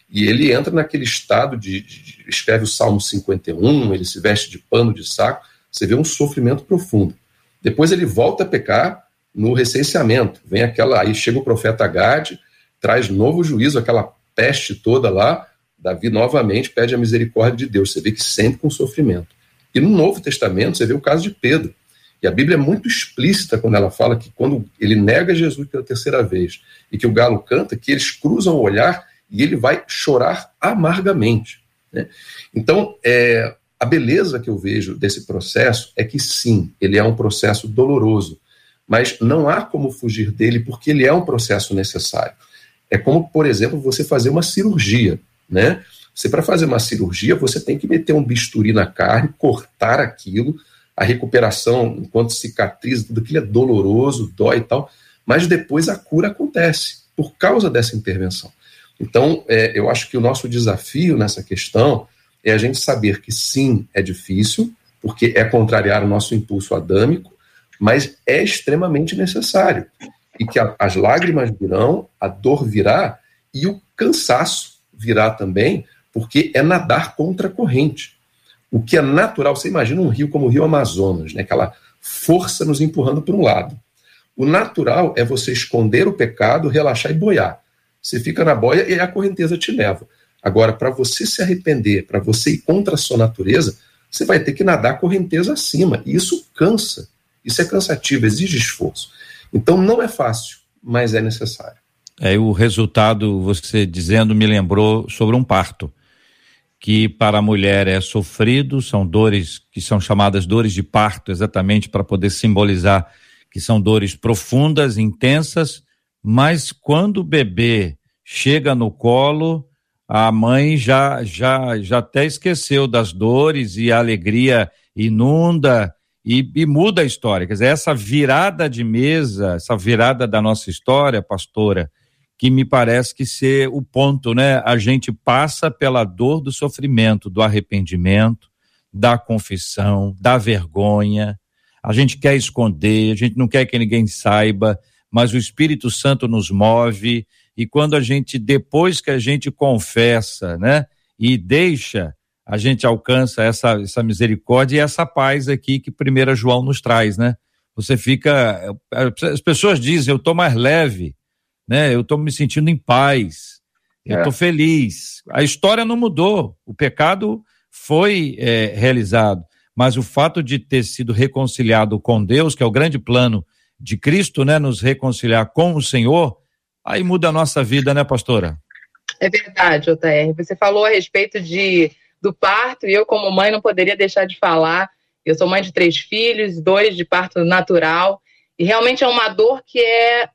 e ele entra naquele estado de, de, de, escreve o Salmo 51, ele se veste de pano de saco, você vê um sofrimento profundo. Depois ele volta a pecar no recenseamento, vem aquela, aí chega o profeta Gade, traz novo juízo, aquela peste toda lá, Davi novamente pede a misericórdia de Deus. Você vê que sempre com sofrimento. E no Novo Testamento você vê o caso de Pedro. E a Bíblia é muito explícita quando ela fala que quando ele nega Jesus pela terceira vez e que o galo canta, que eles cruzam o olhar e ele vai chorar amargamente. Né? Então, é, a beleza que eu vejo desse processo é que sim, ele é um processo doloroso, mas não há como fugir dele porque ele é um processo necessário. É como, por exemplo, você fazer uma cirurgia, né? Você, para fazer uma cirurgia, você tem que meter um bisturi na carne, cortar aquilo, a recuperação, enquanto cicatriz, tudo aquilo é doloroso, dói e tal, mas depois a cura acontece por causa dessa intervenção. Então, é, eu acho que o nosso desafio nessa questão é a gente saber que sim, é difícil, porque é contrariar o nosso impulso adâmico, mas é extremamente necessário. E que a, as lágrimas virão, a dor virá e o cansaço virá também, porque é nadar contra a corrente. O que é natural, você imagina um rio como o Rio Amazonas, né? aquela força nos empurrando para um lado. O natural é você esconder o pecado, relaxar e boiar. Você fica na boia e a correnteza te leva. Agora, para você se arrepender, para você ir contra a sua natureza, você vai ter que nadar correnteza acima. E isso cansa. Isso é cansativo, exige esforço. Então não é fácil, mas é necessário. É, o resultado, você dizendo, me lembrou sobre um parto, que para a mulher é sofrido, são dores que são chamadas dores de parto, exatamente para poder simbolizar que são dores profundas, intensas, mas quando o bebê chega no colo, a mãe já já já até esqueceu das dores e a alegria inunda e, e, muda a história. Quer dizer, essa virada de mesa, essa virada da nossa história, pastora, que me parece que ser o ponto, né? A gente passa pela dor do sofrimento, do arrependimento, da confissão, da vergonha, a gente quer esconder, a gente não quer que ninguém saiba, mas o Espírito Santo nos move e quando a gente depois que a gente confessa, né, e deixa, a gente alcança essa essa misericórdia e essa paz aqui que primeira João nos traz, né? Você fica as pessoas dizem, eu tô mais leve, né? Eu tô me sentindo em paz. Eu é. tô feliz. A história não mudou. O pecado foi é, realizado mas o fato de ter sido reconciliado com Deus, que é o grande plano de Cristo, né, nos reconciliar com o Senhor, aí muda a nossa vida, né, pastora? É verdade, JR. Você falou a respeito de do parto e eu como mãe não poderia deixar de falar. Eu sou mãe de três filhos, dois de parto natural, e realmente é uma dor que é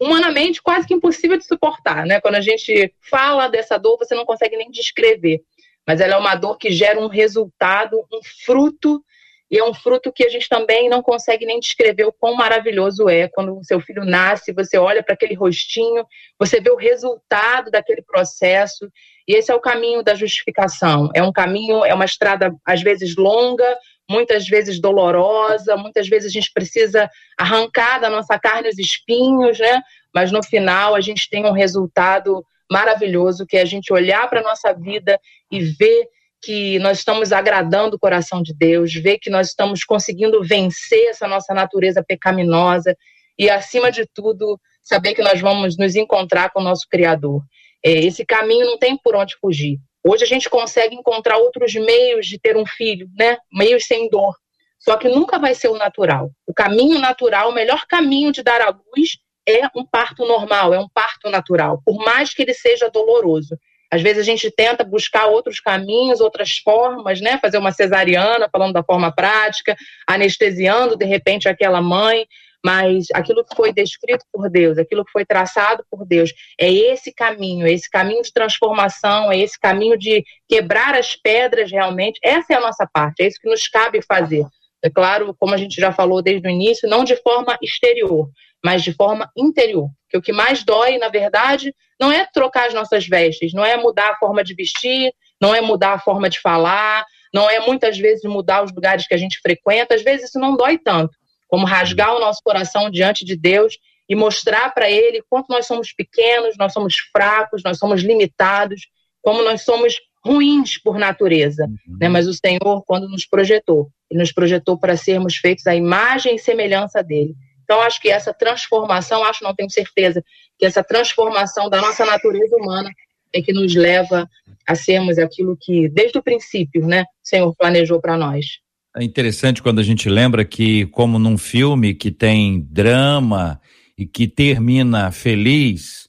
humanamente quase que impossível de suportar, né? Quando a gente fala dessa dor, você não consegue nem descrever mas ela é uma dor que gera um resultado, um fruto, e é um fruto que a gente também não consegue nem descrever o quão maravilhoso é quando o seu filho nasce, você olha para aquele rostinho, você vê o resultado daquele processo, e esse é o caminho da justificação. É um caminho, é uma estrada às vezes longa, muitas vezes dolorosa, muitas vezes a gente precisa arrancar da nossa carne os espinhos, né? Mas no final a gente tem um resultado maravilhoso, que é a gente olhar para a nossa vida e ver que nós estamos agradando o coração de Deus, ver que nós estamos conseguindo vencer essa nossa natureza pecaminosa e, acima de tudo, saber que nós vamos nos encontrar com o nosso Criador. É, esse caminho não tem por onde fugir. Hoje a gente consegue encontrar outros meios de ter um filho, né? Meios sem dor. Só que nunca vai ser o natural. O caminho natural, o melhor caminho de dar à luz é um parto normal, é um parto natural, por mais que ele seja doloroso. Às vezes a gente tenta buscar outros caminhos, outras formas, né? Fazer uma cesariana, falando da forma prática, anestesiando de repente aquela mãe, mas aquilo que foi descrito por Deus, aquilo que foi traçado por Deus, é esse caminho, é esse caminho de transformação, é esse caminho de quebrar as pedras realmente. Essa é a nossa parte, é isso que nos cabe fazer. É claro, como a gente já falou desde o início, não de forma exterior, mas de forma interior. Que o que mais dói, na verdade, não é trocar as nossas vestes, não é mudar a forma de vestir, não é mudar a forma de falar, não é muitas vezes mudar os lugares que a gente frequenta. Às vezes isso não dói tanto, como rasgar o nosso coração diante de Deus e mostrar para Ele quanto nós somos pequenos, nós somos fracos, nós somos limitados, como nós somos ruins por natureza. Uhum. Né? Mas o Senhor, quando nos projetou, Ele nos projetou para sermos feitos à imagem e semelhança dele. Então, acho que essa transformação, acho, não tenho certeza, que essa transformação da nossa natureza humana é que nos leva a sermos aquilo que, desde o princípio, né, o Senhor planejou para nós. É interessante quando a gente lembra que, como num filme que tem drama e que termina feliz,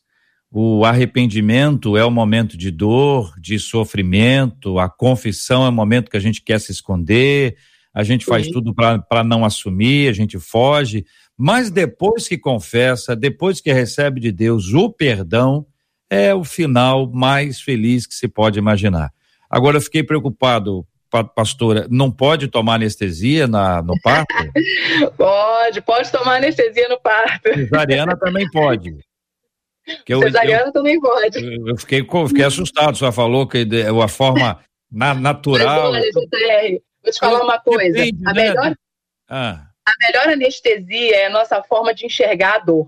o arrependimento é o momento de dor, de sofrimento, a confissão é o momento que a gente quer se esconder, a gente faz Sim. tudo para não assumir, a gente foge, mas depois que confessa, depois que recebe de Deus o perdão, é o final mais feliz que se pode imaginar. Agora eu fiquei preocupado, pastora, não pode tomar anestesia na, no parto? pode, pode tomar anestesia no parto. Cesariana também pode. Que eu, Cesariana eu, também pode. Eu, fiquei, fiquei assustado, só falou que de, a forma na, natural. Mas olha, JR, vou te falar uma coisa. Depende, a, né? melhor, ah. a melhor anestesia é a nossa forma de enxergar a dor.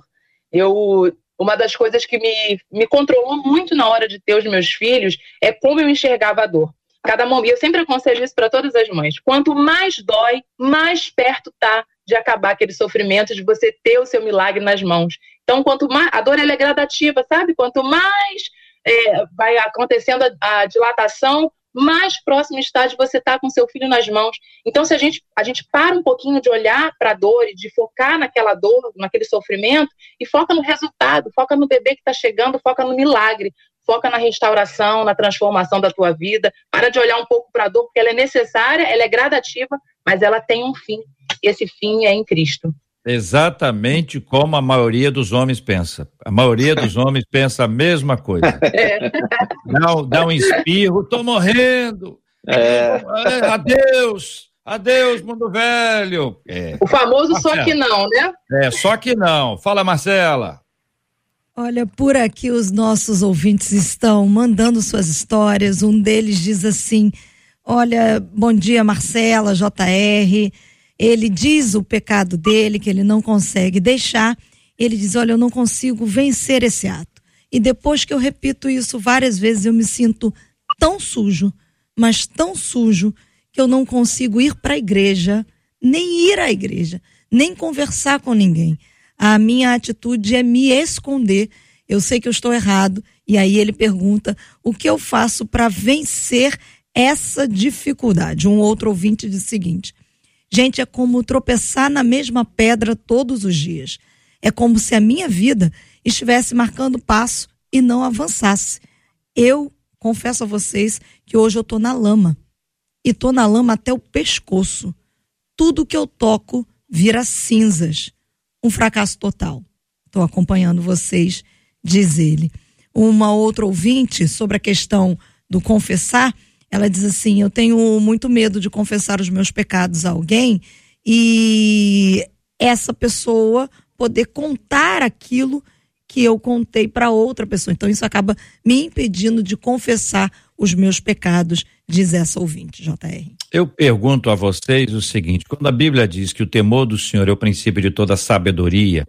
Eu, uma das coisas que me, me controlou muito na hora de ter os meus filhos é como eu enxergava a dor. Cada momento, eu sempre aconselho isso para todas as mães. Quanto mais dói, mais perto tá de acabar aquele sofrimento, de você ter o seu milagre nas mãos. Então, quanto mais a dor ela é gradativa, sabe? Quanto mais é, vai acontecendo a, a dilatação, mais próximo está de você estar tá com seu filho nas mãos. Então, se a gente, a gente para um pouquinho de olhar para a dor e de focar naquela dor, naquele sofrimento, e foca no resultado, foca no bebê que está chegando, foca no milagre, foca na restauração, na transformação da tua vida. Para de olhar um pouco para a dor, porque ela é necessária, ela é gradativa, mas ela tem um fim. E esse fim é em Cristo. Exatamente como a maioria dos homens pensa. A maioria dos homens pensa a mesma coisa. É. Dá, dá um espirro, tô morrendo. É. é. Adeus, adeus, mundo velho. É. O famoso Marcela. só que não, né? É, só que não. Fala, Marcela. Olha, por aqui os nossos ouvintes estão mandando suas histórias. Um deles diz assim: Olha, bom dia, Marcela, JR ele diz o pecado dele, que ele não consegue deixar, ele diz: Olha, eu não consigo vencer esse ato. E depois que eu repito isso várias vezes, eu me sinto tão sujo, mas tão sujo, que eu não consigo ir para a igreja, nem ir à igreja, nem conversar com ninguém. A minha atitude é me esconder. Eu sei que eu estou errado. E aí ele pergunta: o que eu faço para vencer essa dificuldade? Um outro ouvinte diz o seguinte: Gente, é como tropeçar na mesma pedra todos os dias. É como se a minha vida estivesse marcando passo e não avançasse. Eu confesso a vocês que hoje eu estou na lama. E estou na lama até o pescoço. Tudo que eu toco vira cinzas. Um fracasso total. Estou acompanhando vocês, diz ele. Uma outra ouvinte sobre a questão do confessar ela diz assim: Eu tenho muito medo de confessar os meus pecados a alguém e essa pessoa poder contar aquilo que eu contei para outra pessoa. Então isso acaba me impedindo de confessar os meus pecados, diz essa ouvinte, JR. Eu pergunto a vocês o seguinte: quando a Bíblia diz que o temor do Senhor é o princípio de toda sabedoria,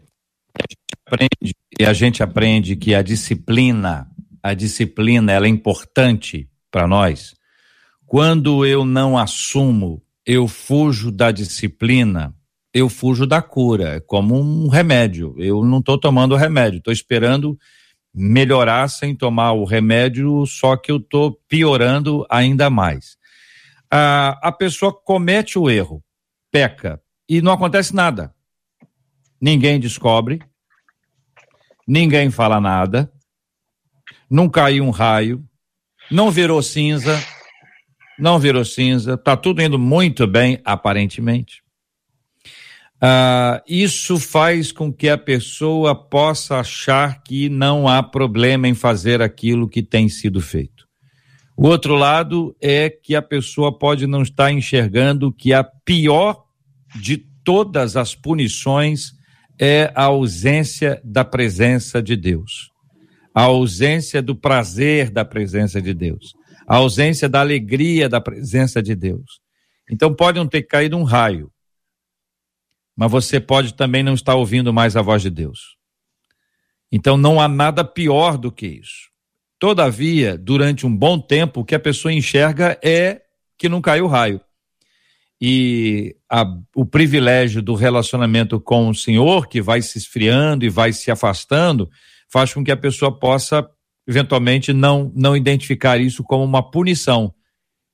a gente aprende, e a gente aprende que a disciplina, a disciplina ela é importante para nós. Quando eu não assumo, eu fujo da disciplina, eu fujo da cura, é como um remédio. Eu não estou tomando o remédio, estou esperando melhorar sem tomar o remédio, só que eu estou piorando ainda mais. A, a pessoa comete o erro, peca, e não acontece nada. Ninguém descobre, ninguém fala nada, não caiu um raio, não virou cinza, não virou cinza, está tudo indo muito bem, aparentemente. Ah, isso faz com que a pessoa possa achar que não há problema em fazer aquilo que tem sido feito. O outro lado é que a pessoa pode não estar enxergando que a pior de todas as punições é a ausência da presença de Deus, a ausência do prazer da presença de Deus a ausência da alegria da presença de Deus. Então pode não ter caído um raio, mas você pode também não estar ouvindo mais a voz de Deus. Então não há nada pior do que isso. Todavia, durante um bom tempo, o que a pessoa enxerga é que não caiu raio. E a, o privilégio do relacionamento com o Senhor, que vai se esfriando e vai se afastando, faz com que a pessoa possa eventualmente não, não identificar isso como uma punição.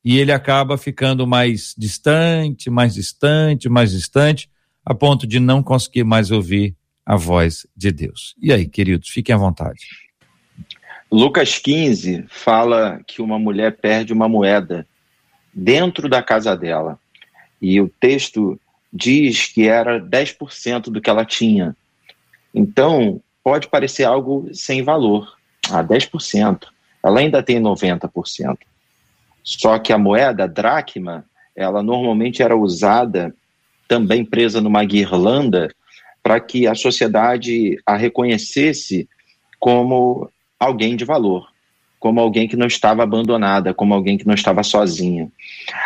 E ele acaba ficando mais distante, mais distante, mais distante, a ponto de não conseguir mais ouvir a voz de Deus. E aí, queridos, fiquem à vontade. Lucas 15 fala que uma mulher perde uma moeda dentro da casa dela. E o texto diz que era 10% do que ela tinha. Então, pode parecer algo sem valor a 10%, ela ainda tem 90%. Só que a moeda, a dracma, ela normalmente era usada também presa numa guirlanda para que a sociedade a reconhecesse como alguém de valor, como alguém que não estava abandonada, como alguém que não estava sozinha.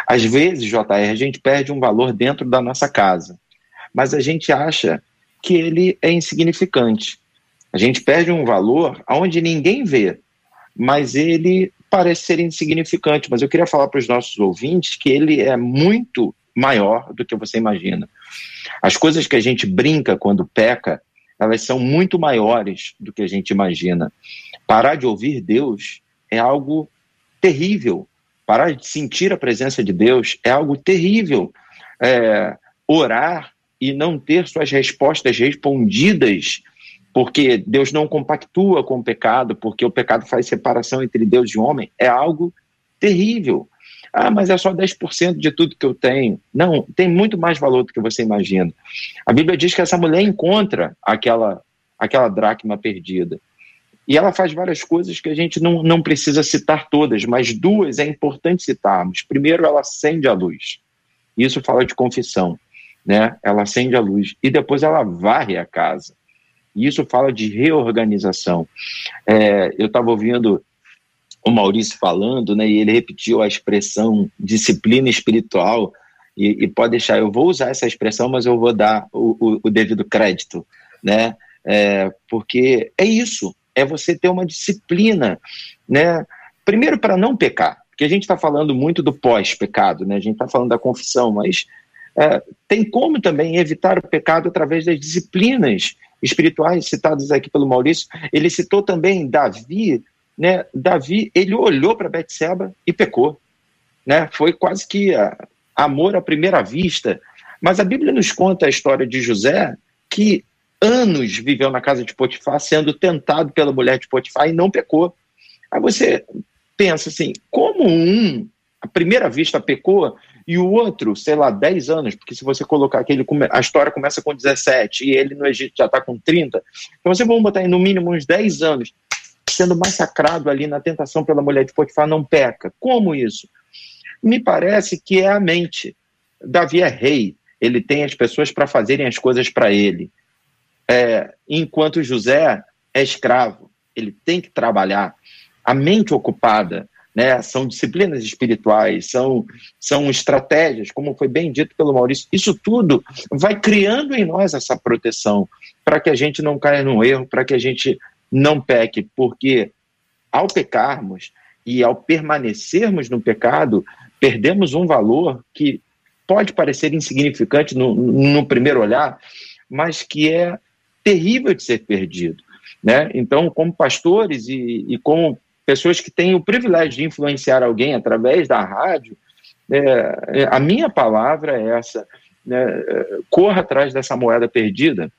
Às vezes, JR, a gente perde um valor dentro da nossa casa, mas a gente acha que ele é insignificante. A gente perde um valor aonde ninguém vê, mas ele parece ser insignificante. Mas eu queria falar para os nossos ouvintes que ele é muito maior do que você imagina. As coisas que a gente brinca quando peca, elas são muito maiores do que a gente imagina. Parar de ouvir Deus é algo terrível. Parar de sentir a presença de Deus é algo terrível. É, orar e não ter suas respostas respondidas, porque Deus não compactua com o pecado, porque o pecado faz separação entre Deus e homem, é algo terrível. Ah, mas é só 10% de tudo que eu tenho. Não, tem muito mais valor do que você imagina. A Bíblia diz que essa mulher encontra aquela, aquela dracma perdida. E ela faz várias coisas que a gente não, não precisa citar todas, mas duas é importante citarmos. Primeiro, ela acende a luz. Isso fala de confissão. Né? Ela acende a luz. E depois ela varre a casa. Isso fala de reorganização. É, eu estava ouvindo o Maurício falando, né, e ele repetiu a expressão disciplina espiritual, e, e, pode deixar, eu vou usar essa expressão, mas eu vou dar o, o, o devido crédito, né, é, porque é isso, é você ter uma disciplina, né, primeiro para não pecar, porque a gente está falando muito do pós-pecado, né, a gente está falando da confissão, mas é, tem como também evitar o pecado através das disciplinas espirituais citadas aqui pelo Maurício. Ele citou também Davi, né, Davi, ele olhou para Betseba e pecou, né? Foi quase que a, amor à primeira vista. Mas a Bíblia nos conta a história de José, que anos viveu na casa de Potifar, sendo tentado pela mulher de Potifar e não pecou. Aí você pensa assim, como um à primeira vista pecou e o outro, sei lá, 10 anos, porque se você colocar que ele come... a história começa com 17 e ele no Egito já está com 30, então você vamos botar aí no mínimo uns 10 anos sendo massacrado ali na tentação pela mulher de Potifar, não peca. Como isso? Me parece que é a mente. Davi é rei, ele tem as pessoas para fazerem as coisas para ele. É, enquanto José é escravo, ele tem que trabalhar. A mente ocupada, né, são disciplinas espirituais, são, são estratégias, como foi bem dito pelo Maurício. Isso tudo vai criando em nós essa proteção para que a gente não caia no erro, para que a gente não peque, porque ao pecarmos e ao permanecermos no pecado, perdemos um valor que pode parecer insignificante no, no primeiro olhar, mas que é terrível de ser perdido. Né? Então, como pastores e, e como pessoas que têm o privilégio de influenciar alguém através da rádio, é, a minha palavra é essa: né? corra atrás dessa moeda perdida,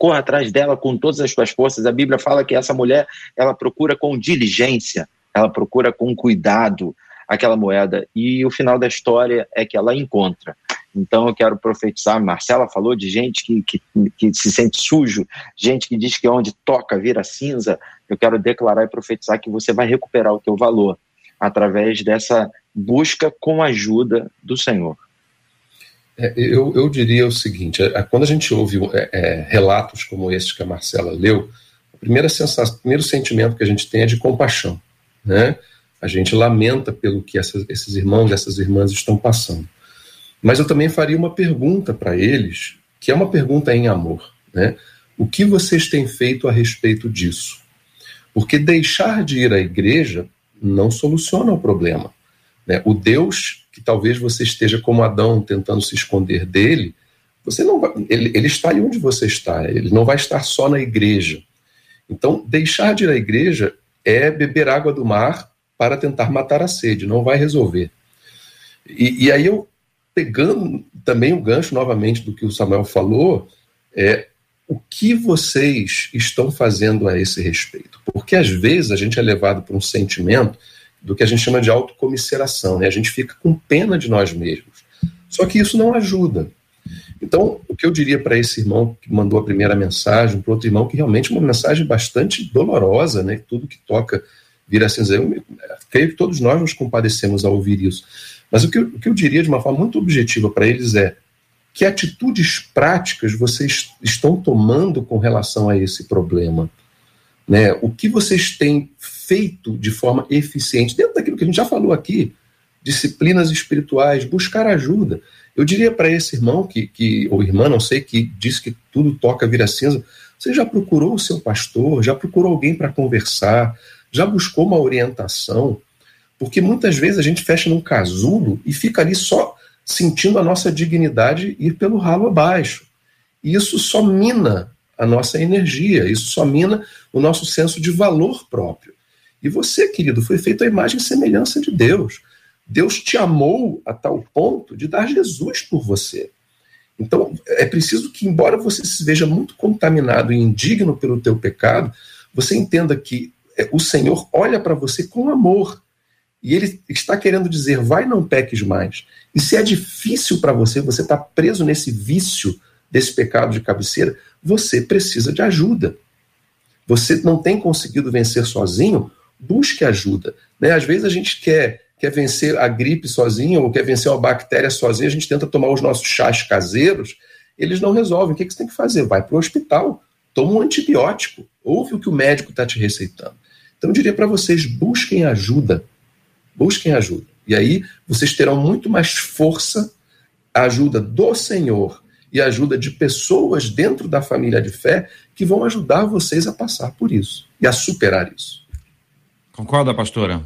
corra atrás dela com todas as suas forças. A Bíblia fala que essa mulher, ela procura com diligência, ela procura com cuidado aquela moeda e o final da história é que ela encontra. Então eu quero profetizar, Marcela falou de gente que, que, que, se sente sujo, gente que diz que onde toca vira cinza. Eu quero declarar e profetizar que você vai recuperar o teu valor através dessa busca com a ajuda do Senhor. É, eu, eu, diria o seguinte: é, quando a gente ouve é, é, relatos como este que a Marcela leu, o primeiro sentimento que a gente tem é de compaixão. Né? A gente lamenta pelo que essas, esses irmãos e essas irmãs estão passando. Mas eu também faria uma pergunta para eles, que é uma pergunta em amor. Né? O que vocês têm feito a respeito disso? Porque deixar de ir à igreja não soluciona o problema. Né? O Deus que talvez você esteja como Adão tentando se esconder dele, você não vai, ele, ele está aí onde você está, ele não vai estar só na igreja. Então, deixar de ir à igreja é beber água do mar para tentar matar a sede, não vai resolver. E, e aí eu, pegando também o gancho novamente do que o Samuel falou, é o que vocês estão fazendo a esse respeito? Porque às vezes a gente é levado por um sentimento do que a gente chama de autocomisseração, né? A gente fica com pena de nós mesmos. Só que isso não ajuda. Então, o que eu diria para esse irmão que mandou a primeira mensagem, para outro irmão que realmente é uma mensagem bastante dolorosa, né? Tudo que toca vira cinza. Eu creio que todos nós nos compadecemos ao ouvir isso. Mas o que, eu, o que eu diria de uma forma muito objetiva para eles é que atitudes práticas vocês estão tomando com relação a esse problema? Né? O que vocês têm feito de forma eficiente, dentro daquilo que a gente já falou aqui, disciplinas espirituais, buscar ajuda. Eu diria para esse irmão, que, que, ou irmã, não sei, que diz que tudo toca vira cinza, você já procurou o seu pastor, já procurou alguém para conversar, já buscou uma orientação? Porque muitas vezes a gente fecha num casulo e fica ali só sentindo a nossa dignidade ir pelo ralo abaixo. E isso só mina a nossa energia, isso só mina o nosso senso de valor próprio. E você, querido, foi feito a imagem e semelhança de Deus. Deus te amou a tal ponto de dar Jesus por você. Então, é preciso que, embora você se veja muito contaminado e indigno pelo teu pecado, você entenda que é, o Senhor olha para você com amor. E ele está querendo dizer: vai, não peques mais. E se é difícil para você, você está preso nesse vício desse pecado de cabeceira, você precisa de ajuda. Você não tem conseguido vencer sozinho, busque ajuda. Né? Às vezes a gente quer, quer vencer a gripe sozinho ou quer vencer uma bactéria sozinho, a gente tenta tomar os nossos chás caseiros, eles não resolvem. O que, que você tem que fazer? Vai para o hospital, toma um antibiótico, ouve o que o médico está te receitando. Então eu diria para vocês, busquem ajuda. Busquem ajuda. E aí vocês terão muito mais força, a ajuda do Senhor e a ajuda de pessoas dentro da família de fé que vão ajudar vocês a passar por isso e a superar isso. Concorda, pastora?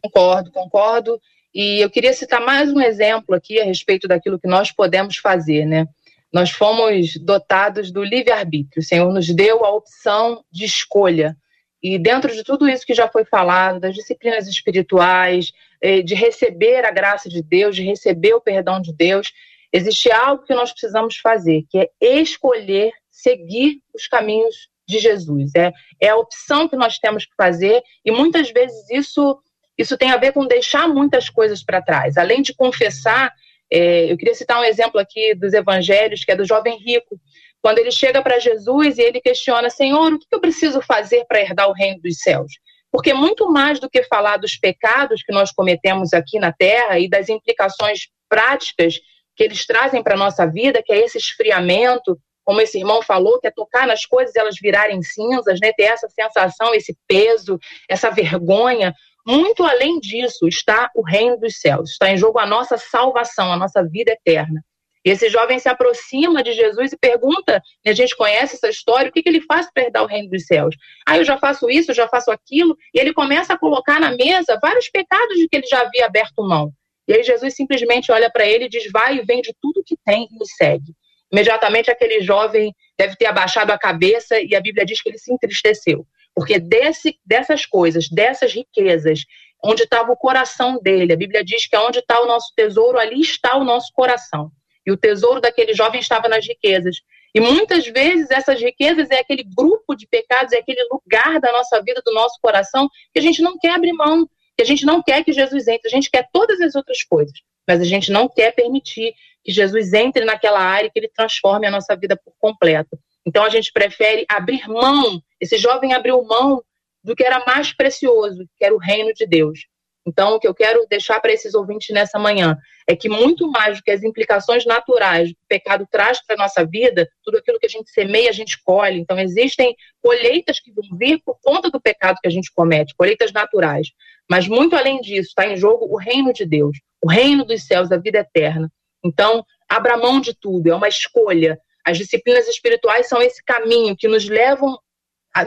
Concordo, concordo. E eu queria citar mais um exemplo aqui a respeito daquilo que nós podemos fazer, né? Nós fomos dotados do livre-arbítrio. O Senhor nos deu a opção de escolha. E dentro de tudo isso que já foi falado, das disciplinas espirituais, eh, de receber a graça de Deus, de receber o perdão de Deus, existe algo que nós precisamos fazer, que é escolher seguir os caminhos de Jesus. É, é a opção que nós temos que fazer, e muitas vezes isso, isso tem a ver com deixar muitas coisas para trás. Além de confessar, é, eu queria citar um exemplo aqui dos evangelhos, que é do jovem rico quando ele chega para Jesus e ele questiona: Senhor, o que eu preciso fazer para herdar o reino dos céus? Porque muito mais do que falar dos pecados que nós cometemos aqui na terra e das implicações práticas que eles trazem para a nossa vida, que é esse esfriamento, como esse irmão falou, que é tocar nas coisas e elas virarem cinzas, né? ter essa sensação, esse peso, essa vergonha. Muito além disso está o reino dos céus, está em jogo a nossa salvação, a nossa vida eterna. E esse jovem se aproxima de Jesus e pergunta, e a gente conhece essa história, o que, que ele faz para herdar o reino dos céus? Ah, eu já faço isso, eu já faço aquilo, e ele começa a colocar na mesa vários pecados de que ele já havia aberto mão. E aí Jesus simplesmente olha para ele e diz, vai e vende tudo que tem e me segue. Imediatamente aquele jovem deve ter abaixado a cabeça e a Bíblia diz que ele se entristeceu. Porque desse, dessas coisas, dessas riquezas, onde estava o coração dele, a Bíblia diz que onde está o nosso tesouro, ali está o nosso coração. E o tesouro daquele jovem estava nas riquezas. E muitas vezes essas riquezas é aquele grupo de pecados, é aquele lugar da nossa vida, do nosso coração, que a gente não quer abrir mão, que a gente não quer que Jesus entre, a gente quer todas as outras coisas, mas a gente não quer permitir que Jesus entre naquela área e que ele transforme a nossa vida por completo. Então a gente prefere abrir mão, esse jovem abriu mão do que era mais precioso, que era o reino de Deus. Então, o que eu quero deixar para esses ouvintes nessa manhã é que, muito mais do que as implicações naturais que o pecado traz para a nossa vida, tudo aquilo que a gente semeia, a gente colhe. Então, existem colheitas que vão vir por conta do pecado que a gente comete, colheitas naturais. Mas, muito além disso, está em jogo o reino de Deus, o reino dos céus, a vida eterna. Então, abra mão de tudo, é uma escolha. As disciplinas espirituais são esse caminho que nos levam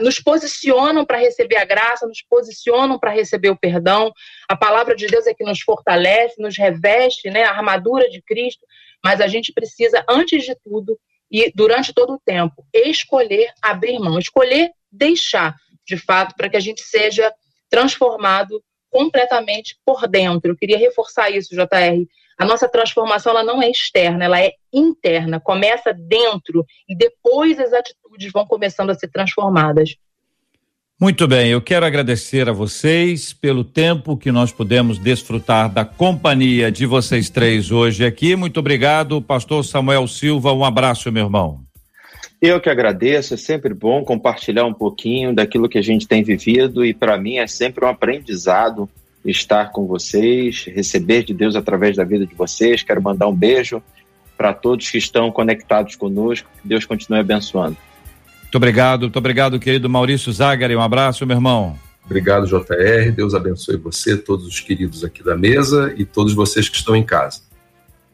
nos posicionam para receber a graça, nos posicionam para receber o perdão. A palavra de Deus é que nos fortalece, nos reveste, né, a armadura de Cristo, mas a gente precisa, antes de tudo e durante todo o tempo, escolher abrir mão, escolher deixar, de fato, para que a gente seja transformado completamente por dentro. Eu queria reforçar isso, JR. A nossa transformação ela não é externa, ela é interna, começa dentro e depois as atitudes vão começando a ser transformadas. Muito bem, eu quero agradecer a vocês pelo tempo que nós pudemos desfrutar da companhia de vocês três hoje aqui. Muito obrigado, pastor Samuel Silva. Um abraço, meu irmão. Eu que agradeço, é sempre bom compartilhar um pouquinho daquilo que a gente tem vivido e para mim é sempre um aprendizado estar com vocês, receber de Deus através da vida de vocês. Quero mandar um beijo para todos que estão conectados conosco. Que Deus continue abençoando. Muito obrigado, muito obrigado, querido Maurício Zagari. Um abraço, meu irmão. Obrigado, JR. Deus abençoe você, todos os queridos aqui da mesa e todos vocês que estão em casa.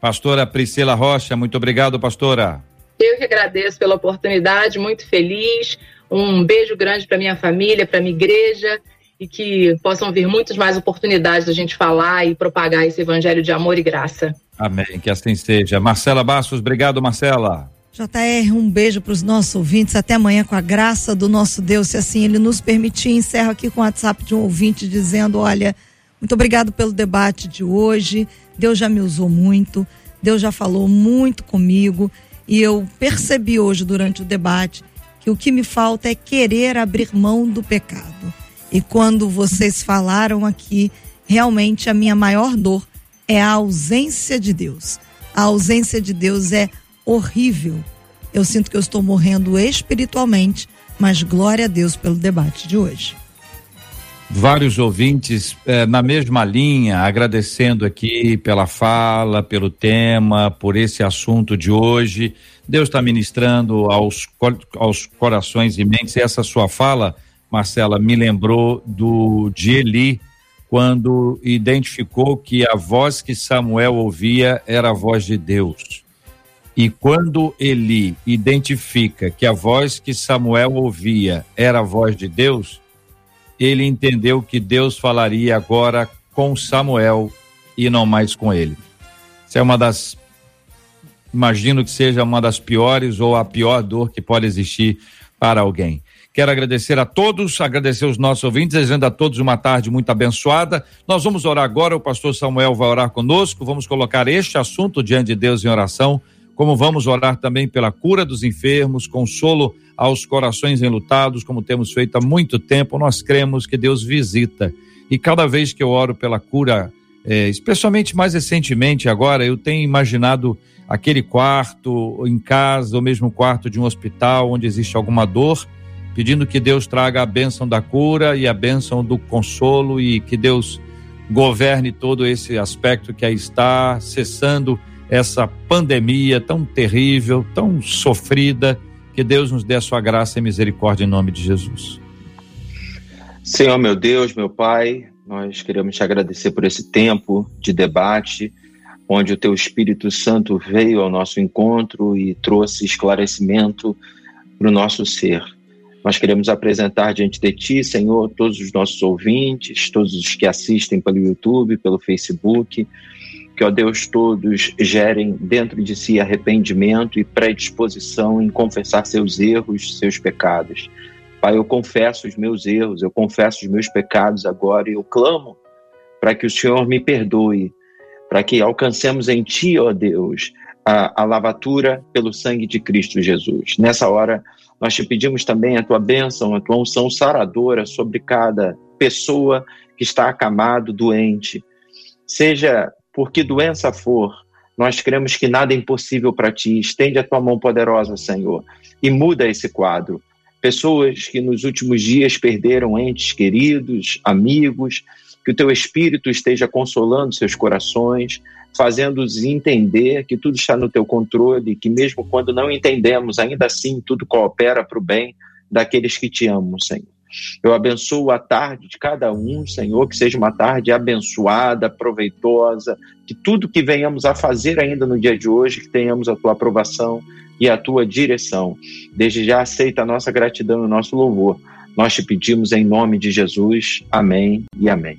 Pastora Priscila Rocha, muito obrigado, pastora. Eu que agradeço pela oportunidade, muito feliz. Um beijo grande para minha família, para minha igreja e que possam vir muitas mais oportunidades da gente falar e propagar esse evangelho de amor e graça. Amém, que assim seja. Marcela Bastos, obrigado, Marcela. JR, um beijo para os nossos ouvintes. Até amanhã, com a graça do nosso Deus, se assim ele nos permitir. Encerro aqui com o WhatsApp de um ouvinte dizendo: Olha, muito obrigado pelo debate de hoje. Deus já me usou muito, Deus já falou muito comigo. E eu percebi hoje, durante o debate, que o que me falta é querer abrir mão do pecado. E quando vocês falaram aqui, realmente a minha maior dor é a ausência de Deus. A ausência de Deus é horrível. Eu sinto que eu estou morrendo espiritualmente, mas glória a Deus pelo debate de hoje. Vários ouvintes eh, na mesma linha, agradecendo aqui pela fala, pelo tema, por esse assunto de hoje. Deus está ministrando aos, aos corações e mentes. Essa sua fala, Marcela, me lembrou do de Eli, quando identificou que a voz que Samuel ouvia era a voz de Deus. E quando Eli identifica que a voz que Samuel ouvia era a voz de Deus, ele entendeu que Deus falaria agora com Samuel e não mais com ele. Isso é uma das. Imagino que seja uma das piores ou a pior dor que pode existir para alguém. Quero agradecer a todos, agradecer os nossos ouvintes, desejando a todos uma tarde muito abençoada. Nós vamos orar agora, o pastor Samuel vai orar conosco, vamos colocar este assunto diante de Deus em oração, como vamos orar também pela cura dos enfermos, consolo aos corações enlutados, como temos feito há muito tempo. Nós cremos que Deus visita. E cada vez que eu oro pela cura, é, especialmente mais recentemente agora, eu tenho imaginado aquele quarto em casa, ou mesmo quarto de um hospital onde existe alguma dor pedindo que Deus traga a bênção da cura e a bênção do consolo e que Deus governe todo esse aspecto que aí está, cessando essa pandemia tão terrível, tão sofrida. Que Deus nos dê a sua graça e misericórdia em nome de Jesus. Senhor, meu Deus, meu Pai, nós queremos te agradecer por esse tempo de debate, onde o teu Espírito Santo veio ao nosso encontro e trouxe esclarecimento para o nosso ser. Nós queremos apresentar diante de Ti, Senhor, todos os nossos ouvintes, todos os que assistem pelo YouTube, pelo Facebook, que, ó Deus, todos gerem dentro de si arrependimento e predisposição em confessar seus erros, seus pecados. Pai, eu confesso os meus erros, eu confesso os meus pecados agora e eu clamo para que o Senhor me perdoe, para que alcancemos em Ti, ó Deus, a, a lavatura pelo sangue de Cristo Jesus. Nessa hora, nós te pedimos também a tua bênção, a tua unção saradora sobre cada pessoa que está acamado, doente. Seja por que doença for, nós cremos que nada é impossível para ti. Estende a tua mão poderosa, Senhor, e muda esse quadro. Pessoas que nos últimos dias perderam entes queridos, amigos, que o teu espírito esteja consolando seus corações, fazendo-os entender que tudo está no teu controle, que mesmo quando não entendemos, ainda assim tudo coopera para o bem daqueles que te amam, Senhor. Eu abençoo a tarde de cada um, Senhor, que seja uma tarde abençoada, proveitosa, que tudo que venhamos a fazer ainda no dia de hoje, que tenhamos a tua aprovação e a tua direção. Desde já aceita a nossa gratidão e o nosso louvor. Nós te pedimos em nome de Jesus. Amém e amém.